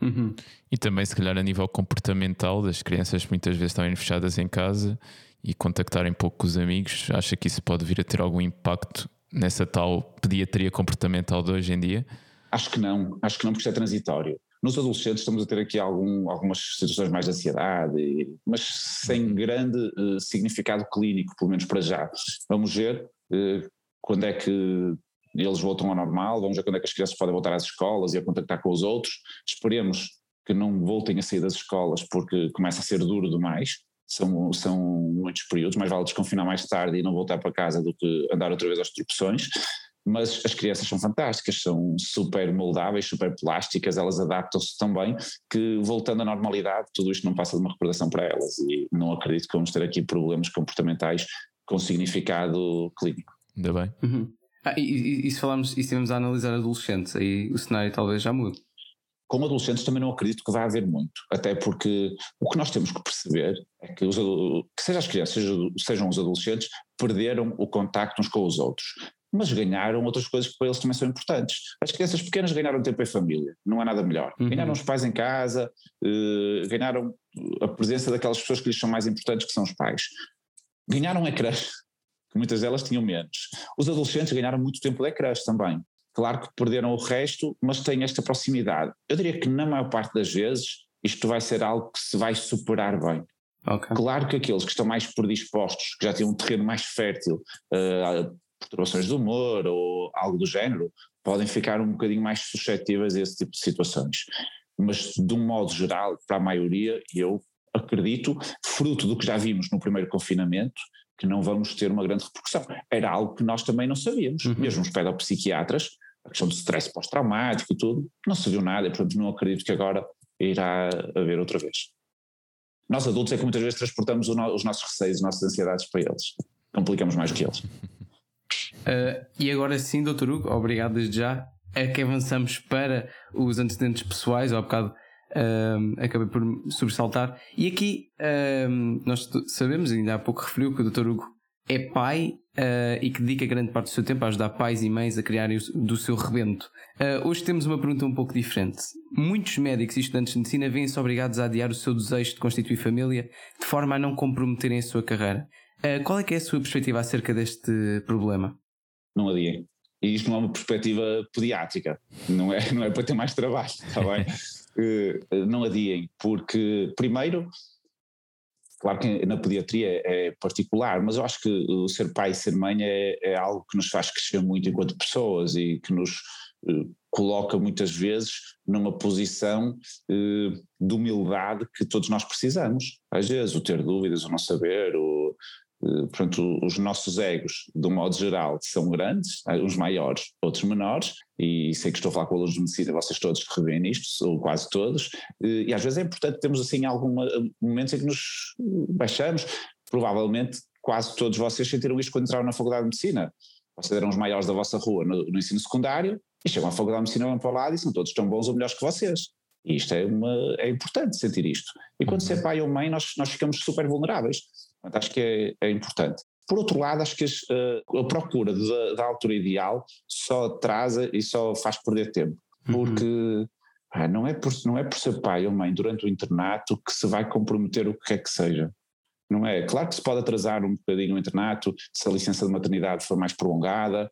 Uhum. E também, se calhar, a nível comportamental das crianças, muitas vezes estão fechadas em casa e contactarem pouco com os amigos, acha que isso pode vir a ter algum impacto nessa tal pediatria comportamental de hoje em dia? Acho que não, acho que não, porque isso é transitório. Nos adolescentes estamos a ter aqui algum, algumas situações mais de ansiedade, mas sem uhum. grande uh, significado clínico, pelo menos para já. Vamos ver uh, quando é que eles voltam ao normal, vamos ver quando é que as crianças podem voltar às escolas e a contactar com os outros. Esperemos que não voltem a sair das escolas porque começa a ser duro demais. São, são muitos períodos, mais vale desconfinar mais tarde e não voltar para casa do que andar outra vez às tropeções. Mas as crianças são fantásticas, são super moldáveis, super plásticas, elas adaptam-se tão bem que, voltando à normalidade, tudo isto não passa de uma recordação para elas. E não acredito que vamos ter aqui problemas comportamentais com significado clínico. Ainda bem. Uhum. Ah, e, e, se falarmos, e se estivermos a analisar adolescentes, aí o cenário talvez já mude. Com adolescentes também não acredito que vá haver muito, até porque o que nós temos que perceber é que, os, que seja as crianças, seja, sejam os adolescentes, perderam o contacto uns com os outros mas ganharam outras coisas que para eles também são importantes. As crianças pequenas ganharam tempo em família, não há nada melhor. Uhum. Ganharam os pais em casa, uh, ganharam a presença daquelas pessoas que lhes são mais importantes, que são os pais. Ganharam ecrãs, que muitas delas tinham menos. Os adolescentes ganharam muito tempo de ecrãs também. Claro que perderam o resto, mas têm esta proximidade. Eu diria que na maior parte das vezes isto vai ser algo que se vai superar bem. Okay. Claro que aqueles que estão mais predispostos, que já têm um terreno mais fértil uh, perturbações do humor ou algo do género, podem ficar um bocadinho mais suscetíveis a esse tipo de situações. Mas de um modo geral, para a maioria, eu acredito, fruto do que já vimos no primeiro confinamento, que não vamos ter uma grande repercussão. Era algo que nós também não sabíamos, uhum. mesmo os pedopsiquiatras, a questão do stress pós-traumático e tudo, não se viu nada e portanto não acredito que agora irá haver outra vez. Nós adultos é que muitas vezes transportamos os nossos receios, as nossas ansiedades para eles, complicamos mais que eles. Uh, (laughs) e agora sim, doutor Hugo, obrigado desde já. É que avançamos para os antecedentes pessoais, ou há bocado um, acabei por sobressaltar. E aqui um, nós sabemos, ainda há pouco referiu que o Dr. Hugo é pai uh, e que dedica grande parte do seu tempo a ajudar pais e mães a criarem do seu rebento. Uh, hoje temos uma pergunta um pouco diferente. Muitos médicos e estudantes de medicina vêm-se obrigados a adiar o seu desejo de constituir família de forma a não comprometerem a sua carreira. Uh, qual é que é a sua perspectiva acerca deste problema? Não adiem. E isto não é uma perspectiva pediátrica, não é, não é para ter mais trabalho, está bem? (laughs) não adiem, porque, primeiro, Claro que na pediatria é particular, mas eu acho que o ser pai e ser mãe é, é algo que nos faz crescer muito enquanto pessoas e que nos eh, coloca muitas vezes numa posição eh, de humildade que todos nós precisamos. Às vezes, o ter dúvidas, o não saber, o, eh, portanto, os nossos egos, de um modo geral, são grandes, uns maiores, outros menores, e sei que estou a falar com alunos de medicina, vocês todos que revêem isto, ou quase todos, e às vezes é importante termos assim alguns momentos em que nos baixamos, provavelmente quase todos vocês sentiram isto quando entraram na Faculdade de Medicina. Vocês eram os maiores da vossa rua no, no ensino secundário, e chegam à faculdade de medicina, vão para lado e são todos tão bons ou melhores que vocês. E isto é, uma, é importante sentir isto. E quando uhum. se é pai ou mãe, nós, nós ficamos super vulneráveis. Portanto, acho que é, é importante. Por outro lado, acho que uh, a procura da, da, altura ideal só atrasa e só faz perder tempo. Uhum. Porque uhum. ah, não, é por, não é por ser pai ou mãe durante o internato que se vai comprometer o que quer que seja. Não é? Claro que se pode atrasar um bocadinho o internato se a licença de maternidade for mais prolongada,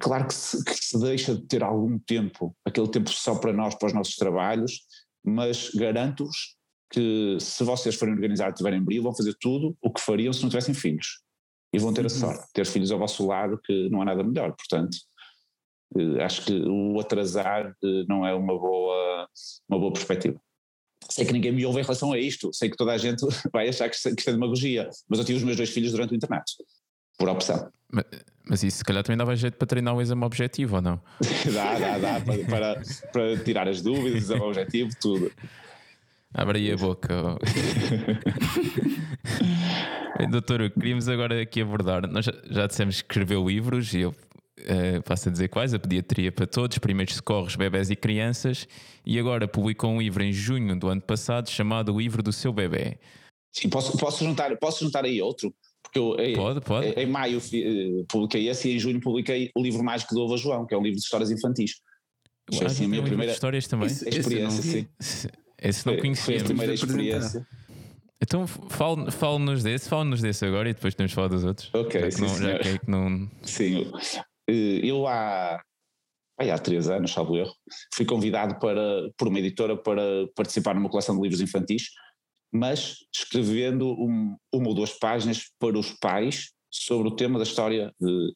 Claro que se, que se deixa de ter algum tempo, aquele tempo só para nós, para os nossos trabalhos, mas garanto-vos que se vocês forem organizados e tiverem brilho, vão fazer tudo o que fariam se não tivessem filhos. E vão ter a uhum. sorte de ter filhos ao vosso lado, que não há nada melhor. Portanto, eh, acho que o atrasar eh, não é uma boa, uma boa perspectiva. Sei que ninguém me ouve em relação a isto, sei que toda a gente (laughs) vai achar que isto é demagogia, mas eu tive os meus dois filhos durante o internato, por opção. Mas, mas isso se calhar também dava jeito para treinar o exame objetivo ou não? (laughs) dá, dá, dá, para, para, para, tirar as dúvidas, exame objetivo, tudo. Abre aí a boca. (laughs) Doutor, queríamos agora aqui abordar. Nós já, já dissemos que escreveu livros e eu uh, passo a dizer quais: A Pediatria para Todos, Primeiros Socorros, Bebés e Crianças, e agora publicou um livro em junho do ano passado chamado O Livro do Seu Bebê. Sim, posso, posso, juntar, posso juntar aí outro? Porque eu, pode, pode. Em, maio eh, publiquei esse e em junho publiquei o livro mágico do Ova João, que é um livro de histórias infantis. Foi assim a minha primeira histórias também. experiência, sim. Esse não conhecia. Foi a primeira experiência. Então fale-nos desse, fale-nos desse agora e depois temos falar dos outros. Ok, já sim, não, já que, é que não... Sim, eh, eu há, há três anos, salvo erro, fui convidado para, por uma editora para participar numa coleção de livros infantis mas escrevendo um, uma ou duas páginas para os pais sobre o tema da história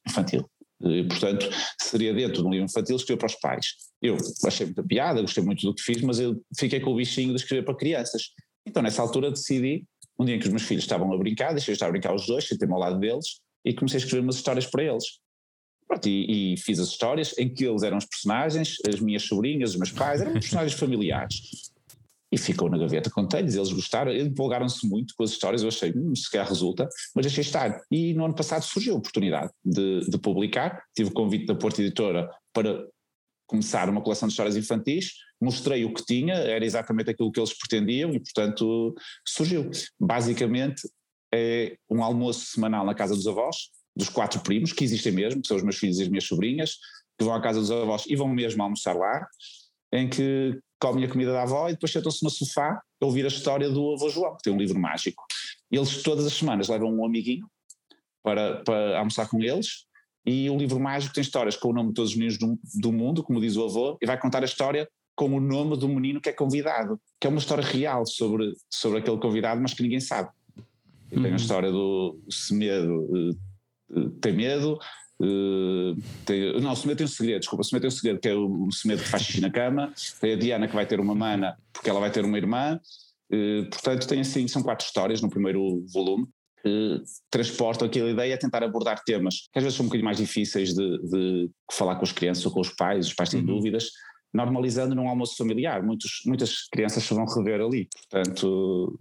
infantil. E, portanto, seria dentro de um livro infantil escrever para os pais. Eu achei muita piada, gostei muito do que fiz, mas eu fiquei com o bichinho de escrever para crianças. Então, nessa altura, decidi, um dia em que os meus filhos estavam a brincar, deixei estar a brincar os dois, sentei-me ao lado deles e comecei a escrever umas histórias para eles. Pronto, e, e, fiz as histórias em que eles eram os personagens, as minhas sobrinhas, os meus pais, eram personagens familiares e ficou na gaveta com telhos, eles gostaram, empolgaram-se muito com as histórias, eu achei, hum, se calhar resulta, mas deixei estar. E no ano passado surgiu a oportunidade de, de publicar, tive o convite da Porta Editora para começar uma coleção de histórias infantis, mostrei o que tinha, era exatamente aquilo que eles pretendiam e, portanto, surgiu. Basicamente, é um almoço semanal na casa dos avós, dos quatro primos, que existem mesmo, que são os meus filhos e as minhas sobrinhas, que vão à casa dos avós e vão mesmo almoçar lá, em que comem a comida da avó e depois sentam-se no sofá a ouvir a história do avô João, que tem um livro mágico. Eles todas as semanas levam um amiguinho para, para almoçar com eles e o livro mágico tem histórias com o nome de todos os meninos do, do mundo, como diz o avô, e vai contar a história com o nome do menino que é convidado, que é uma história real sobre, sobre aquele convidado, mas que ninguém sabe. E tem a uhum. história do Semedo, uh, tem medo, Uh, tem, não, o Semedo tem um segredo, desculpa, o Semedo tem um segredo, que é o, Semedo que faz xixi na cama, tem a Diana que vai ter uma mana porque ela vai ter uma irmã, uh, portanto tem assim, são quatro histórias no primeiro volume, que transportam aquela ideia a tentar abordar temas que às vezes são um bocadinho mais difíceis de, de falar com as crianças ou com os pais, os pais têm uhum. dúvidas, normalizando num almoço familiar, Muitos, muitas crianças se vão rever ali, portanto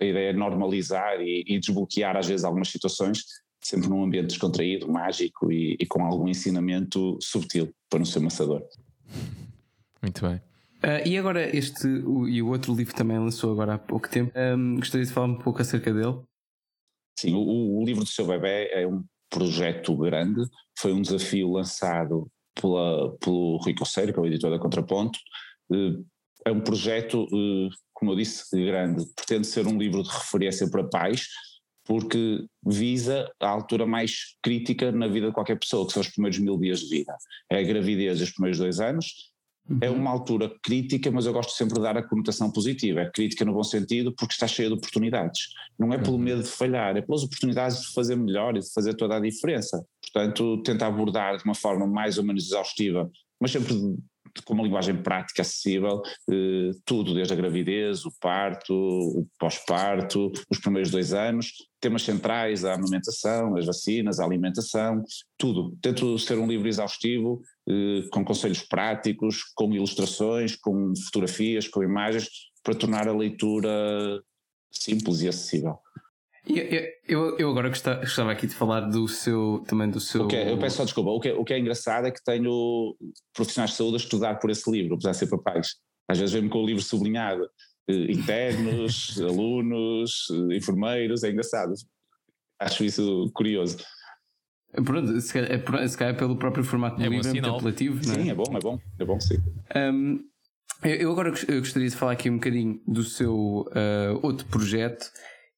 a ideia é normalizar e, e desbloquear às vezes algumas situações sempre num ambiente descontraído, mágico e, e, com algum ensinamento subtil, para não ser maçador. Muito bem. Uh, e agora este o, e o outro livro também lançou agora há pouco tempo. Um, gostaria de falar um pouco acerca dele. Sim, o, o, livro do seu bebê é um projeto grande, foi um desafio lançado pela, pelo Rui Coceiro, que é o editor da Contraponto. Uh, é um projeto, uh, como eu disse, grande, pretende ser um livro de referência para pais, porque visa a altura mais crítica na vida de qualquer pessoa, que são os primeiros mil dias de vida. É a gravidez dos primeiros dois anos, é uhum. uma altura crítica, mas eu gosto sempre de dar a conotação positiva. É crítica no bom sentido porque está cheia de oportunidades. Não é pelo uhum. medo de falhar, é pelas oportunidades de fazer melhor e de fazer toda a diferença. Portanto, tenta abordar de uma forma mais ou menos exaustiva, mas sempre com uma linguagem prática acessível, eh, tudo, desde a gravidez, o parto, o pós-parto, os primeiros dois anos, temas centrais, a amamentação, as vacinas, a alimentação, tudo. Tento ser um livro exaustivo, eh, com conselhos práticos, com ilustrações, com fotografias, com imagens, para tornar a leitura simples e acessível. Eu, eu, eu, agora gostava aqui de falar do seu também do seu. Okay, eu peço só desculpa. O que, é, o que é engraçado é que tenho profissionais de saúde a estudar por esse livro, apesar de ser papais. Às vezes vem-me com o livro sublinhado. Eh, internos, (laughs) alunos, eh, enfermeiros, é engraçado. Acho isso curioso. Pronto, se calhar, se calhar pelo próprio formato do é livro é muito apelativo. Não é? Sim, é bom, é bom, é bom, sim. Um, eu agora gostaria de falar aqui um bocadinho do seu uh, outro projeto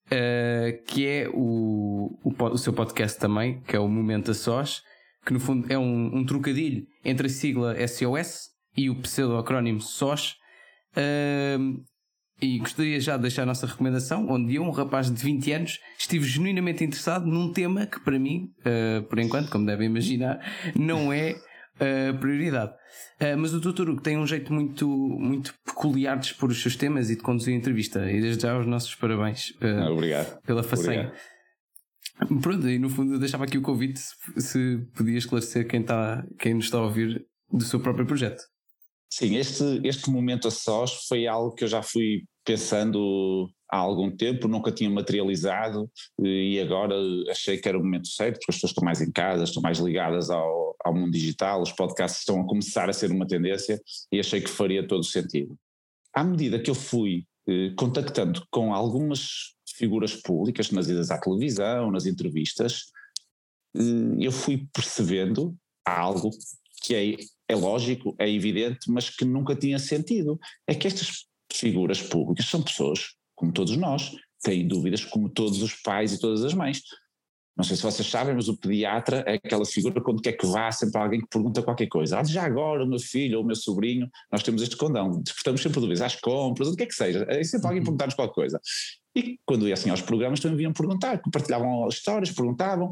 uh, que é o, o, o, seu podcast também, que é o Momento a Sós, que no fundo é um, um trocadilho entre a sigla SOS e o pseudo-acrónimo SOS. Uh, e gostaria já de deixar a nossa recomendação, onde eu, um rapaz de 20 anos, estive genuinamente interessado num tema que para mim, uh, por enquanto, como devem imaginar, não é uh, prioridade. Uh, mas o Dr. Hugo tem um jeito muito, muito peculiar de expor os seus temas e de conduzir a entrevista. E desde já os nossos parabéns uh, Obrigado. pela façanha. Obrigado. Pronto, e no fundo eu deixava aqui o convite se, se podia esclarecer quem, está, quem nos está a ouvir do seu próprio projeto. Sim, este, este momento a sós foi algo que eu já fui pensando há algum tempo, nunca tinha materializado e agora achei que era o momento certo, porque as pessoas estão mais em casa, estão mais ligadas ao, ao mundo digital, os podcasts estão a começar a ser uma tendência e achei que faria todo o sentido. À medida que eu fui eh, contactando com algumas figuras públicas nas idas à televisão, nas entrevistas, eh, eu fui percebendo algo que é, é lógico, é evidente, mas que nunca tinha sentido. É que estas figuras públicas são pessoas como todos nós, têm dúvidas como todos os pais e todas as mães. Não sei se vocês sabem, mas o pediatra é aquela figura quando quer que vá, sempre alguém que pergunta qualquer coisa. Ah, já agora o meu filho ou o meu sobrinho, nós temos este condão, despertamos sempre dúvidas, às compras, o que é que seja, é sempre alguém uhum. perguntar-nos qualquer coisa. E quando ia assim aos programas também vinham perguntar, compartilhavam histórias, perguntavam,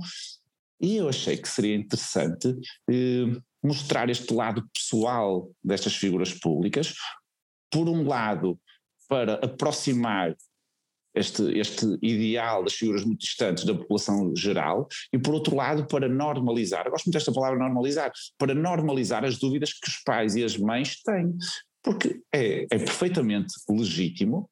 e eu achei que seria interessante eh, mostrar este lado pessoal destas figuras públicas, por um lado para aproximar este, este ideal das figuras muito distantes da população geral e, por outro lado, para normalizar, gosto muito desta palavra normalizar, para normalizar as dúvidas que os pais e as mães têm. Porque é, é perfeitamente legítimo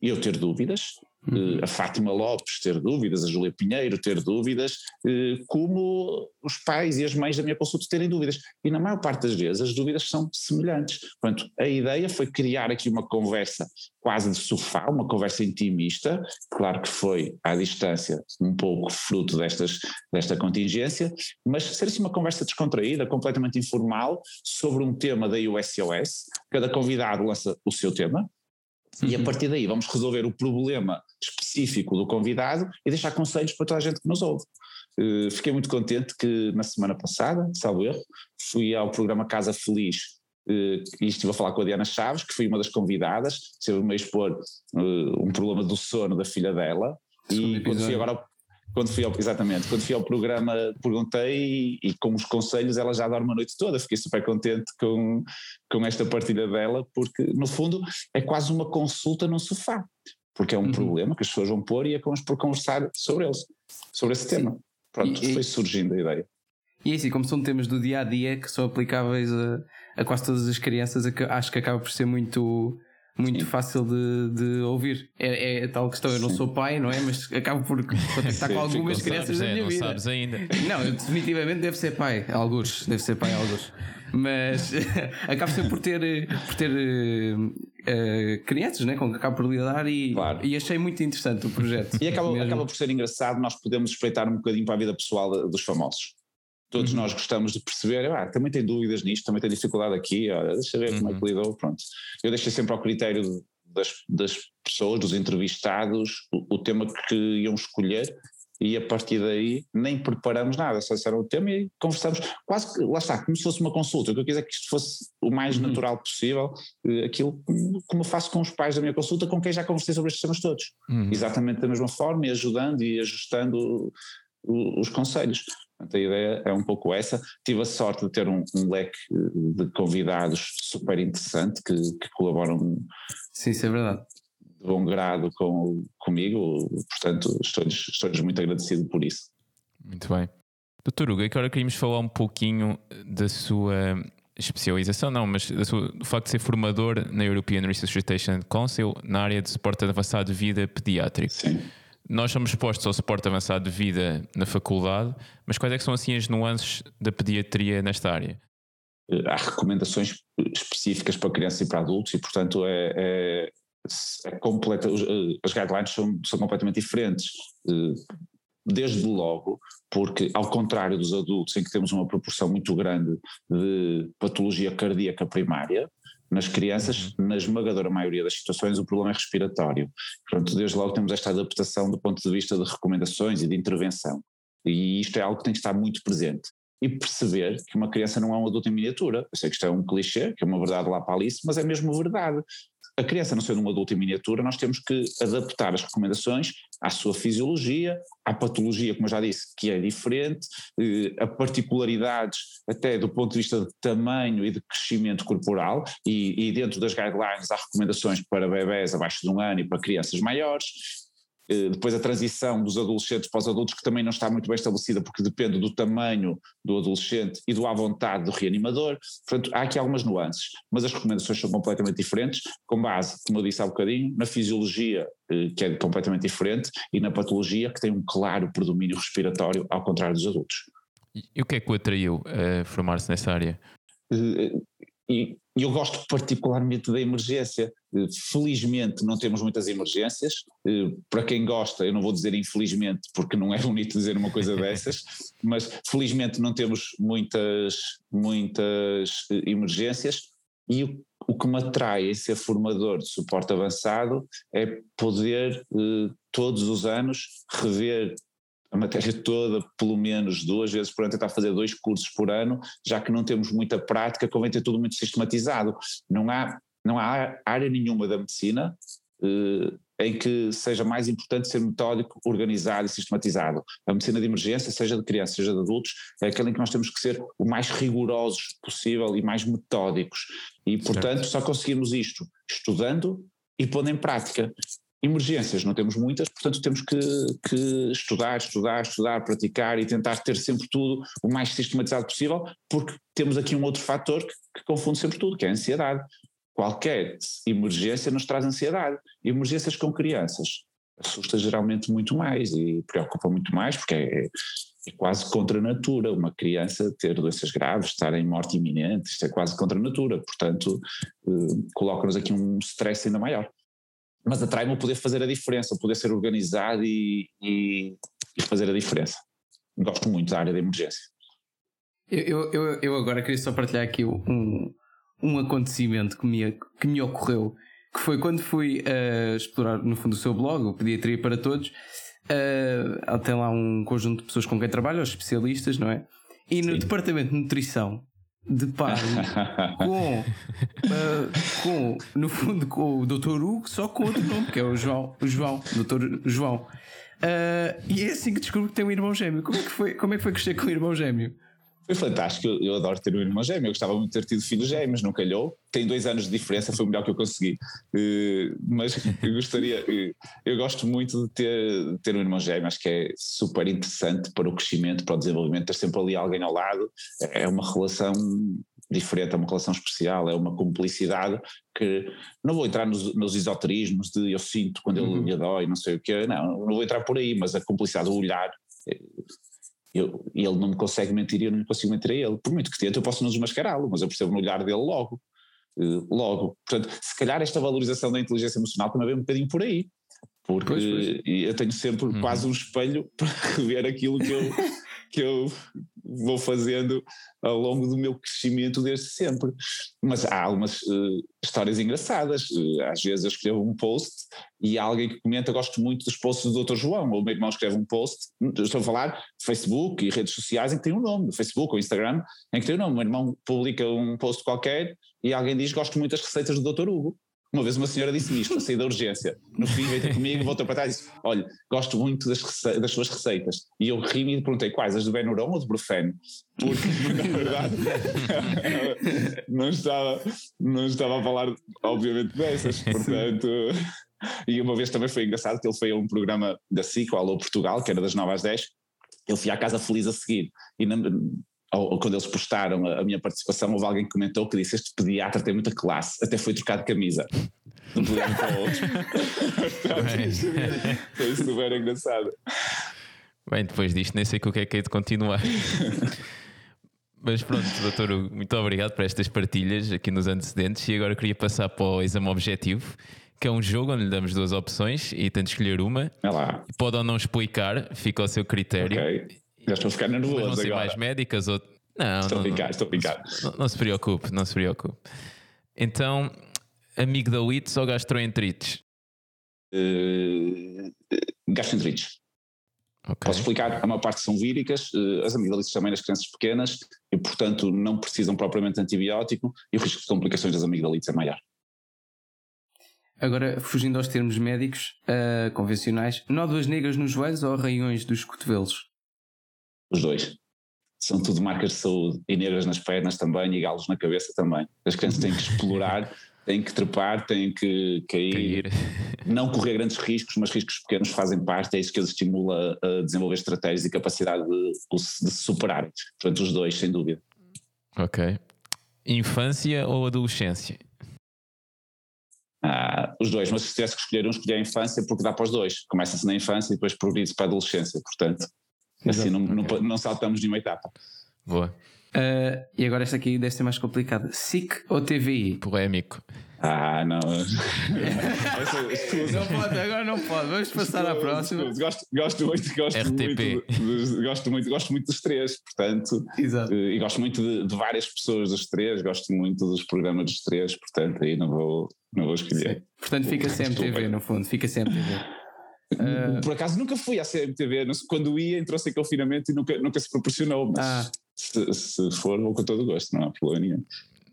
eu ter dúvidas, Uhum. Eh, a Fátima Lopes ter dúvidas, a Júlia Pinheiro ter dúvidas, eh, como os pais e as mães da minha consulta terem dúvidas. E na maior parte das vezes as dúvidas são semelhantes. Portanto, a ideia foi criar aqui uma conversa quase de sofá, uma conversa intimista, claro que foi à distância, um pouco fruto destas, desta contingência, mas ser assim uma conversa descontraída, completamente informal, sobre um tema da USOS. Cada convidado lança o seu tema, e a uhum. partir daí vamos resolver o problema específico do convidado e deixar conselhos para toda a gente que nos ouve. Uh, fiquei muito contente que na semana passada, salvo erro, fui ao programa Casa Feliz uh, e estive a falar com a Diana Chaves, que foi uma das convidadas, esteve a expor uh, um problema do sono da filha dela. e quando fui agora quando fui ao, exatamente, quando fui ao programa perguntei e, e, com os conselhos ela já dorme a noite toda, fiquei super contente com, com esta partilha dela, porque no fundo é quase uma consulta no sofá, porque é um uhum. problema que as pessoas vão pôr e acabamos por conversar sobre eles, sobre esse Sim. tema. Pronto, e, foi surgindo a ideia. E é assim, como são temas do dia a dia que são aplicáveis a, a quase todas as crianças, acho que acaba por ser muito muito Sim. fácil de, de ouvir. É, é tal questão, eu não sou pai, não é? Mas acabo por (laughs) contactar com algumas crianças sabes, da é, minha não vida. sabes ainda. Não, eu definitivamente deve ser pai, alguns, deve ser pai, alguns. Mas (laughs) acabo sempre por ter, por ter uh, crianças né, com que acabo por lidar e, claro. e achei muito interessante o projeto. E acaba, acaba por ser engraçado nós podemos espreitar um bocadinho para a vida pessoal dos famosos. Todos uhum. nós gostamos de perceber, ah, também tem dúvidas nisto, também tem dificuldade aqui, olha, deixa ver uhum. como é que uhum. lidou, pronto. Eu deixei sempre ao critério das, das pessoas, dos entrevistados, o, o, tema que iam escolher e a partir daí nem preparamos nada, só disseram o tema e conversamos, quase que, lá está, como se fosse uma consulta, o que eu quis é que isto fosse o mais uhum. natural possível, eh, aquilo como eu faço com os pais da minha consulta, com quem já conversei sobre estes temas todos, uhum. exatamente da mesma forma e ajudando e ajustando os conselhos. Portanto, a ideia é um pouco essa. Tive a sorte de ter um, um leque de convidados super interessante que, que colaboram. Sim, isso é verdade de bom grado com, comigo, portanto estou-lhes estou muito agradecido por isso. Muito bem. Doutor Hugo, agora queríamos falar um pouquinho da sua especialização, não, mas sua, do facto de ser formador na European Resuscitation Council na área de suporte avançado de vida pediátrico. Sim. Nós somos expostos ao suporte avançado de vida na faculdade, mas quais é são assim as nuances da pediatria nesta área? Há recomendações específicas para crianças e para adultos e, portanto, é, é é completa, eh, as guidelines são, são completamente diferentes. Eh, desde logo, porque ao contrário dos adultos, em que temos uma proporção muito grande de patologia cardíaca primária, nas crianças, uhum. na esmagadora maioria das situações, o problema é respiratório. Portanto, desde logo temos esta adaptação do ponto de vista de recomendações e de intervenção. E isto é algo que tem que estar muito presente. E perceber que uma criança não é um adulto em miniatura. Eu sei que isto é um clichê, que é uma verdade lá para Alice, mas é mesmo verdade a criança não sendo um adulto em miniatura, nós temos que adaptar as recomendações à sua fisiologia, à patologia, como eu já disse, que é diferente, eh, a particularidades até do ponto de vista de tamanho e de crescimento corporal, e, e dentro das guidelines há recomendações para bebés abaixo de um ano e para crianças maiores, depois a transição dos adolescentes para os adultos, que também não está muito bem estabelecida, porque depende do tamanho do adolescente e do à vontade do reanimador. Portanto, há aqui algumas nuances, mas as recomendações são completamente diferentes, com base, como eu disse há bocadinho, na fisiologia, eh, que é completamente diferente, e na patologia, que tem um claro predomínio respiratório, ao contrário dos adultos. E o que é que o atraiu a formar-se nessa área? Eh, e eu gosto particularmente da emergência. Eh, felizmente não temos muitas emergências. Eh, para quem gosta, eu não vou dizer infelizmente, porque não é (laughs) bonito dizer uma coisa dessas, mas felizmente não temos muitas, muitas eh, emergências. E o, o que me atrai em ser formador de suporte avançado é poder, todos os anos, rever a matéria toda, pelo menos duas vezes por ano, tentar fazer dois cursos por ano, já que não temos muita prática, convém ter tudo muito sistematizado. Não há, não há área nenhuma da medicina eh, em que seja mais importante ser metódico, organizado e sistematizado. A medicina de emergência, seja de crianças, seja de adultos, é aquela em que nós temos que ser o mais rigorosos possível e mais metódicos. E, portanto, certo. só conseguimos isto estudando e pondo em prática. Emergências não temos muitas, portanto temos que, que, estudar, estudar, estudar, praticar e tentar ter sempre tudo o mais sistematizado possível, porque temos aqui um outro fator que, que confunde sempre tudo, que é a ansiedade. Qualquer emergência nos traz ansiedade. Emergências com crianças assusta geralmente muito mais e preocupa muito mais, porque é, é quase contra a natura uma criança ter doenças graves, estar em morte iminente, isto é quase contra a natura, portanto eh, coloca-nos aqui um stress ainda maior mas atrai-me o poder fazer a diferença, o poder ser organizado e, e, e, fazer a diferença. Gosto muito da área de emergência. Eu, eu, eu agora queria só partilhar aqui um, um acontecimento que me, que me ocorreu, que foi quando fui uh, explorar no fundo o seu blog, o Pediatria para Todos, uh, tem lá um conjunto de pessoas com quem trabalho, os especialistas, não é? E no Sim. departamento de nutrição deparo (laughs) com, uh, com, no fundo, com o Dr. Hugo, só com outro nome, que é o João, o João, Dr. João. Uh, e é assim que descubro que tem um irmão gêmeo. Como é que foi, como é que foi crescer com um irmão gêmeo? Foi fantástico, eu, eu, adoro ter um irmão gêmeo, eu gostava muito de ter tido filhos gêmeos, não calhou. Tem dois anos de diferença, foi o melhor que eu consegui. Uh, mas (laughs) eu gostaria, uh, eu gosto muito de ter, ter um irmão gêmeo, acho que é super interessante para o crescimento, para o desenvolvimento, ter sempre ali alguém ao lado, é uma relação diferente, é uma relação especial, é uma cumplicidade que não vou entrar nos, nos esoterismos de eu sinto quando ele uhum. me dói, não sei o quê, não, não vou entrar por aí, mas a cumplicidade, o olhar, eu, ele não me consegue mentir e eu não consigo mentir a ele. Por muito que tente, eu posso não desmascará-lo, mas eu percebo no olhar dele logo. Uh, logo. Portanto, se calhar esta valorização da inteligência emocional também vem um bocadinho por aí. Porque pois, pois. eu tenho sempre uhum. quase um espelho (laughs) para rever aquilo que eu, que eu vou fazendo ao longo do meu crescimento desde sempre. Mas há algumas uh, histórias engraçadas. Uh, às vezes eu escrevo um post e há alguém que comenta: Gosto muito dos posts do Dr. João, ou o meu irmão escreve um post. Estou a falar Facebook e redes sociais em que tem um nome, Facebook ou Instagram, em que tem um nome. O meu irmão publica um post qualquer e alguém diz: Gosto muito das receitas do Dr. Hugo. Uma vez uma senhora disse-me isto, sair da urgência. No fim veio ter comigo, voltou para trás e disse: Olha, gosto muito das, das suas receitas. E eu ri-me e perguntei quais, as do Benuron ou do Brufeno? Porque, na verdade, (laughs) não, estava, não estava a falar, obviamente, dessas. Portanto. E uma vez também foi engraçado que ele foi a um programa da SIC, o Alô Portugal, que era das 9 às 10. Ele foi à casa feliz a seguir. E ou, quando eles postaram a, a, minha participação, houve alguém que comentou que disse: Este pediatra tem muita classe, até foi trocar de camisa. De um programa para o outro. (laughs) foi super engraçado. Bem, depois disto, nem sei com o que é que é de continuar. (laughs) Mas pronto, doutor, muito obrigado por estas partilhas aqui nos antecedentes. E agora queria passar para o exame objetivo, que é um jogo onde lhe damos duas opções e tem de escolher uma. É lá. Pode ou não explicar, fica ao seu critério. Okay. Já estou a ficar nervoso Mas não sei mais médicas ou... Não, estou não, a picar, estou a picar. Não, não, se preocupe, não se preocupe. Então, amigdalites ou gastroenterites? Uh, gastroenterites. Okay. Posso explicar? A maior parte são víricas, uh, as amigdalites também nas crianças pequenas e, portanto, não precisam propriamente de antibiótico e o risco de complicações das amigdalites é maior. Agora, fugindo aos termos médicos uh, convencionais, nódoas negras nos joelhos ou arranhões dos cotovelos? Os dois. São tudo marcas de saúde. E negras nas pernas também e galos na cabeça também. As crianças têm que explorar, (laughs) têm que trepar, têm que cair, cair. (laughs) Não correr grandes riscos, mas riscos pequenos fazem parte. É isso que os estimula a desenvolver estratégias e capacidade de, de se superarem. Portanto, os dois, sem dúvida. Ok. Infância ou adolescência? Ah, os dois, mas se tivesse que escolher um, escolher a infância porque dá para os dois. Começa-se na infância e depois progride-se para a adolescência. Portanto, Assim não, okay. não, não, saltamos de uma etapa. Boa. Uh, e agora esta aqui deve ser mais complicada. SIC ou TVI? Polémico. Ah, não. (laughs) não pode, agora não pode. Vamos passar à próxima. Gosto, gosto muito, gosto RTP. muito, gosto muito, gosto muito dos três, portanto. Exato. Eh, e gosto muito de, de, várias pessoas dos três, gosto muito dos programas dos três, portanto, aí não vou, não vou escolher. Sim. Portanto, fica sempre TV, no fundo, fica sempre TV. Uh... Por acaso nunca fui à CMTV, quando ia entrou-se em confinamento e nunca, nunca se proporcionou, mas ah. se, se, for vou com todo o gosto, não há problema nenhum.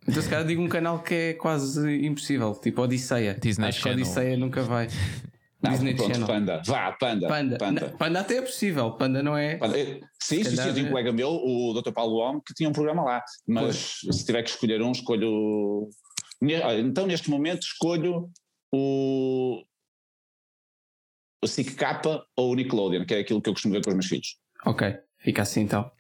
Então se calhar digo um canal que é quase impossível, tipo Odisseia. Disney Acho Channel. que Odisseia nunca vai. Não, Disney pronto, Channel. Panda, vá, Panda. Panda. Panda. Não, Panda até é possível, Panda não é. Panda, sim, sim, sim, eu tenho um colega meu, o Dr. Paulo Homme, que tinha um programa lá, mas pois. se tiver que escolher um, escolho. Então neste momento escolho o, o SIC K ou o Nickelodeon, que é aquilo que eu costumo ver com os meus filhos. Ok, fica assim então.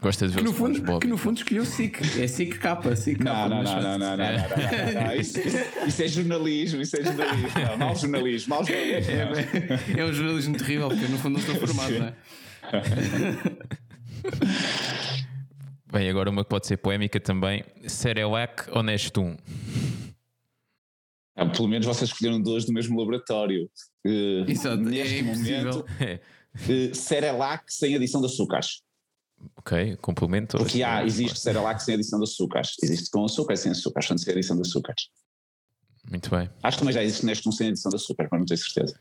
Gosta de ver que no, fundo, que no fundo escolheu SIC, é SIC K, SIC K. Não, não, não, não, não, não, não, Isso, isso, é jornalismo, isso é jornalismo. Não, mau jornalismo, mau jornalismo. É, é um jornalismo terrível, porque no fundo não estou formado, não é? Bem, agora uma que pode ser polémica também: Cerelac ou Nestum? Ah, pelo menos vocês escolheram dois do mesmo laboratório. Uh, Exato, neste (laughs) é momento, uh, Cerelac sem adição de açúcares. Ok, complemento. Porque há, existe Cerelac sem adição de açúcares. Existe com açúcar e sem açúcares, sem adição de açúcares. Muito bem. Acho que também já existe neste um sem adição de açúcar, mas não tenho certeza.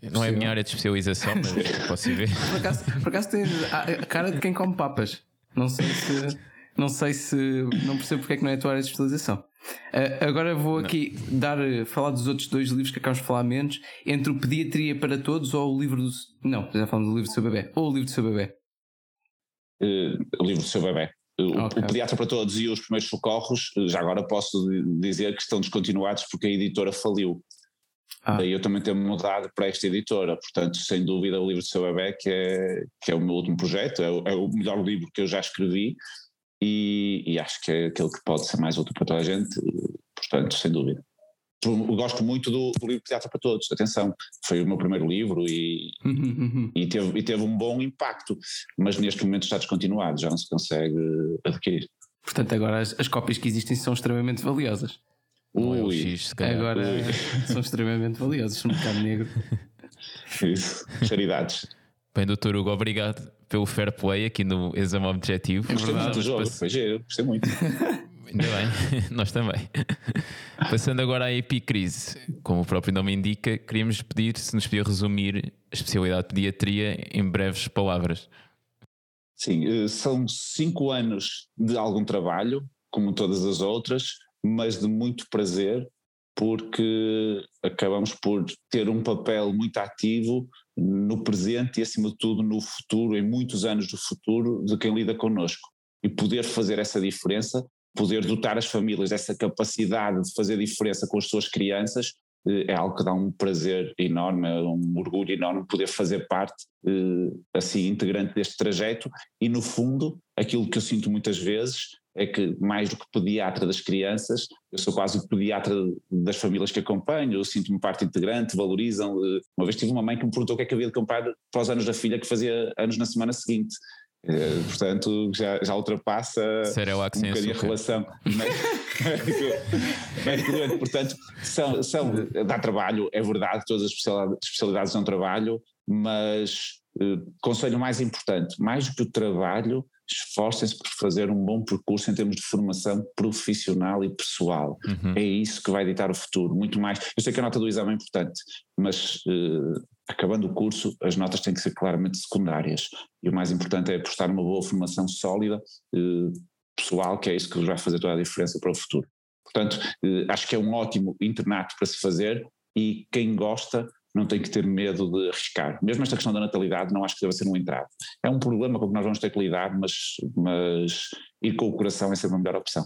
Não é a minha área de especialização, mas (laughs) posso ir ver. Por acaso, por acaso tem a cara de quem come papas. Não sei se. Não sei se. Não percebo porque é que não é a tua área de especialização. Uh, agora vou aqui não. dar, falar dos outros dois livros que acabamos de falar menos, entre o Pediatria para Todos ou o livro do. Não, já falamos do livro do seu bebê. Ou o livro do seu bebê. Uh, o livro do seu bebê. O, okay. o, Pediatra para Todos e os Primeiros Socorros, já agora posso dizer que estão descontinuados porque a editora faliu. Ah. Daí eu também tenho mudado para esta editora, portanto, sem dúvida, o livro do seu bebê, que é, que é o meu último projeto, é o, é o melhor livro que eu já escrevi e, e, acho que é aquele que pode ser mais útil para toda a gente, portanto, sem dúvida. Eu gosto muito do, do livro Teatro para Todos, atenção, foi o meu primeiro livro e, e, teve, e teve um bom impacto, mas neste momento está descontinuado, já não se consegue adquirir. Portanto, agora as, as cópias que existem são extremamente valiosas. Ui, X, agora Ui. (laughs) são extremamente valiosas no mercado negro. Isso, caridades. Bem, doutor Hugo, obrigado pelo fair play aqui no exame objetivo. É verdade, o jogo, foi giro, gostei muito. (laughs) Ainda bem, (laughs) nós também. (laughs) Passando agora à epicrise, como o próprio nome indica, queríamos pedir se nos podia resumir a especialidade de pediatria em breves palavras. Sim, eh, são cinco anos de algum trabalho, como todas as outras, mas de muito prazer, porque acabamos por ter um papel muito ativo no presente e, acima de tudo, no futuro, em muitos anos do futuro, de quem lida connosco. E poder fazer essa diferença, poder dotar as famílias dessa capacidade de fazer diferença com as suas crianças, eh, é algo que dá um prazer enorme, um orgulho enorme poder fazer parte, eh, assim, integrante deste trajeto. E, no fundo, aquilo que eu sinto muitas vezes é que mais do que pediatra das crianças, eu sou quase o pediatra das famílias que acompanho, eu sinto-me parte integrante, valorizam. Eh, uma vez tive uma mãe que me perguntou o que é que havia de comprar para os anos da filha que fazia anos na semana seguinte. Uh, portanto, já, já ultrapassa um bocadinho a relação médico-doente. (laughs) portanto, são, são, dá trabalho, é verdade, todas as especialidades, dão trabalho, mas uh, conselho mais importante, mais do que o trabalho, esforcem-se por fazer um bom percurso em termos de formação profissional e pessoal. Uhum. É isso que vai ditar o futuro, muito mais. Eu sei que a nota do exame é importante, mas uh, acabando o curso, as notas têm que ser claramente secundárias. E o mais importante é apostar numa boa formação sólida, uh, pessoal, que é isso que vai fazer toda a diferença para o futuro. Portanto, uh, acho que é um ótimo internato para se fazer e quem gosta não tem que ter medo de arriscar. Mesmo esta questão da natalidade não acho que deva ser um entrave. É um problema com que nós vamos ter que lidar, mas, mas ir com o coração é sempre a melhor opção.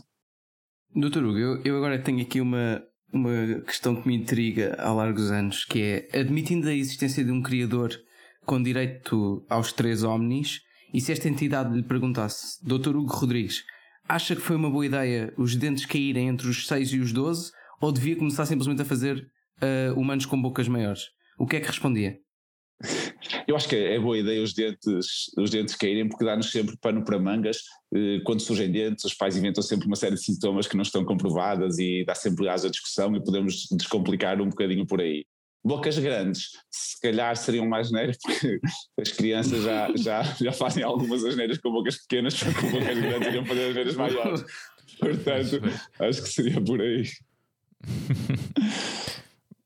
Doutor Hugo, eu, eu agora tenho aqui uma, uma questão que me intriga há largos anos, que é, admitindo a existência de um criador com direito aos três omnis, e se esta entidade lhe perguntasse, Doutor Hugo Rodrigues, acha que foi uma boa ideia os dentes caírem entre os 6 e os 12, ou devia começar simplesmente a fazer uh, humanos com bocas maiores? O que é que respondia? Eu acho que é boa ideia os dentes, os dentes caírem, porque dá-nos sempre pano para mangas. Eh, quando surgem dentes, os pais inventam sempre uma série de sintomas que não estão comprovadas e dá sempre asa discussão e podemos descomplicar um bocadinho por aí. Bocas grandes, se calhar seriam mais genéricas, porque as crianças já, já, já fazem algumas asneiras com bocas pequenas, com bocas grandes iriam fazer asneiras maiores. (laughs) Portanto, acho que seria por aí. (laughs)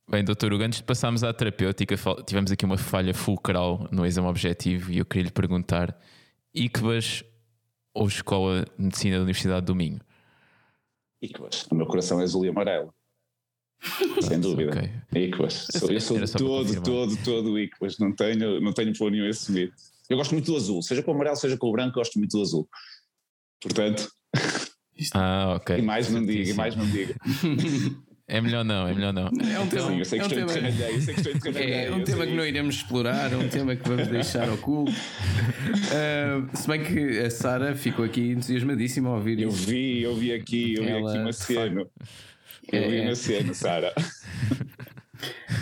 Bem, doutor Hugo, antes de passarmos à terapêutica, tivemos aqui uma falha fulcral no exame objetivo e eu queria lhe perguntar: ICBAS ou Escola de Medicina da Universidade do Minho? ICBAS. O meu coração é azul e amarelo. Sem dúvida. Okay. ICBAS. Sou, eu sou todo, todo, todo ICBAS. Não tenho, não tenho por nenhum esse mito. Eu gosto muito do azul. Seja com o amarelo, seja com o branco, gosto muito do azul. Portanto. Ah, ok. (laughs) E mais não diga, e mais não diga. (laughs) É melhor não, é melhor não. É um tema, Sim, eu sei que é um tema, É um que não iremos explorar, é um tema que vamos deixar oculto. Uh, (laughs) se bem que a Sara ficou aqui entusiasmadíssima a ouvir Eu isso. vi, eu vi aqui, eu Ela, vi aqui uma cena. Eu é... vi uma cena, Sara.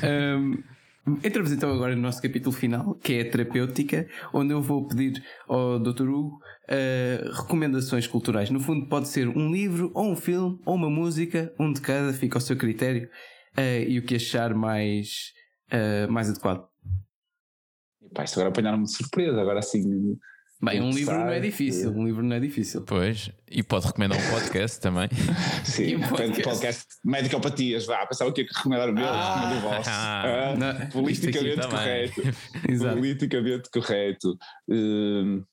Um, (laughs) Entramos então agora no nosso capítulo final, que é a terapêutica, onde eu vou pedir ao Dr. Hugo uh, recomendações culturais. No fundo, pode ser um livro, ou um filme, ou uma música, um de cada, fica ao seu critério, uh, e o que achar mais, uh, mais adequado. Pá, isto agora apanharam-me de surpresa, agora assim. Bem, um livro não é difícil, um livro não é difícil. Pois, e pode recomendar um podcast também. (laughs) Sim, um podcast. podcast Medicopatias, vá, pensava que ia recomendar o meu, ah, recomendo o vosso. Ah, ah, (laughs) politicamente correto. politicamente correto. Uh,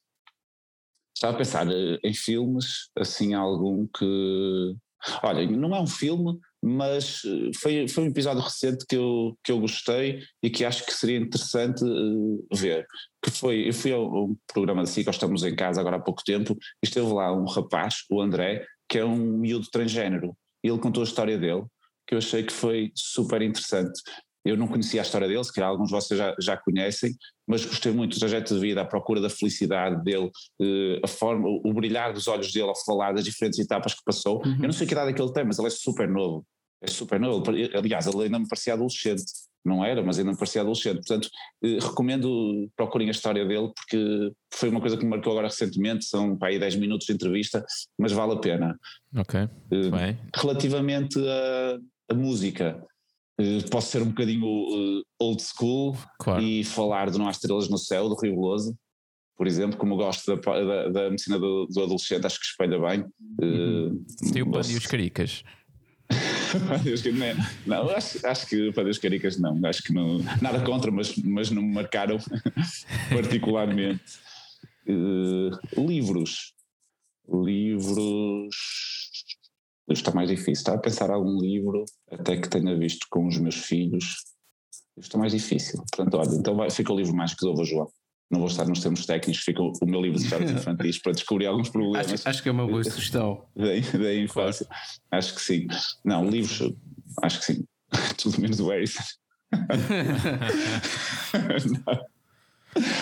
Estava a pensar eh, em filmes, assim, algum que. Olha, não é um filme, mas eh, foi, foi um episódio recente que eu, que eu gostei e que acho que seria interessante uh, ver. Que foi, eu fui a um programa de SIC, nós estamos em casa agora há pouco tempo, e esteve lá um rapaz, o André, que é um miúdo transgênero, e ele contou a história dele, que eu achei que foi super interessante. Eu não conhecia a história dele, se calhar alguns de vocês já, já conhecem, mas gostei muito do trajeto de vida, a procura da felicidade dele, eh, a forma, o brilhar dos olhos dele ao falar das diferentes etapas que passou. Uhum. Eu não sei que idade é que ele tem, mas ele é super novo. É super novo. Aliás, ele ainda me parecia adolescente. Não era, mas ainda me parecia adolescente. Portanto, eh, recomendo procurem a história dele, porque foi uma coisa que me marcou agora recentemente. São para aí 10 minutos de entrevista, mas vale a pena. Ok. Uh, Relativamente a, a música, posso ser um bocadinho uh, old school Claro. e falar de Não Há Estrelas no Céu, do Rio por exemplo, como gosto da, da, da medicina do, do adolescente, acho que espelha bem. Uh, Tem o Pano gosto- e os Caricas. (laughs) Não, acho, acho que Padeus Caricas não, acho que não, nada contra, mas, mas não me marcaram (laughs) particularmente. Eh, livros, livros, está mais difícil, está a pensar algum livro até que tenha visto com os meus filhos, está mais difícil, portanto olha, então vai, fica o livro mais que resolva João. Não vou estar nos termos técnicos, fica o meu livro de jardins (laughs) infantis para descobrir alguns problemas Acho, acho que é uma boa (laughs) sugestão. da, da infância. Acho que sim. Não, livros, acho que sim. (laughs) Tudo menos o Harrison.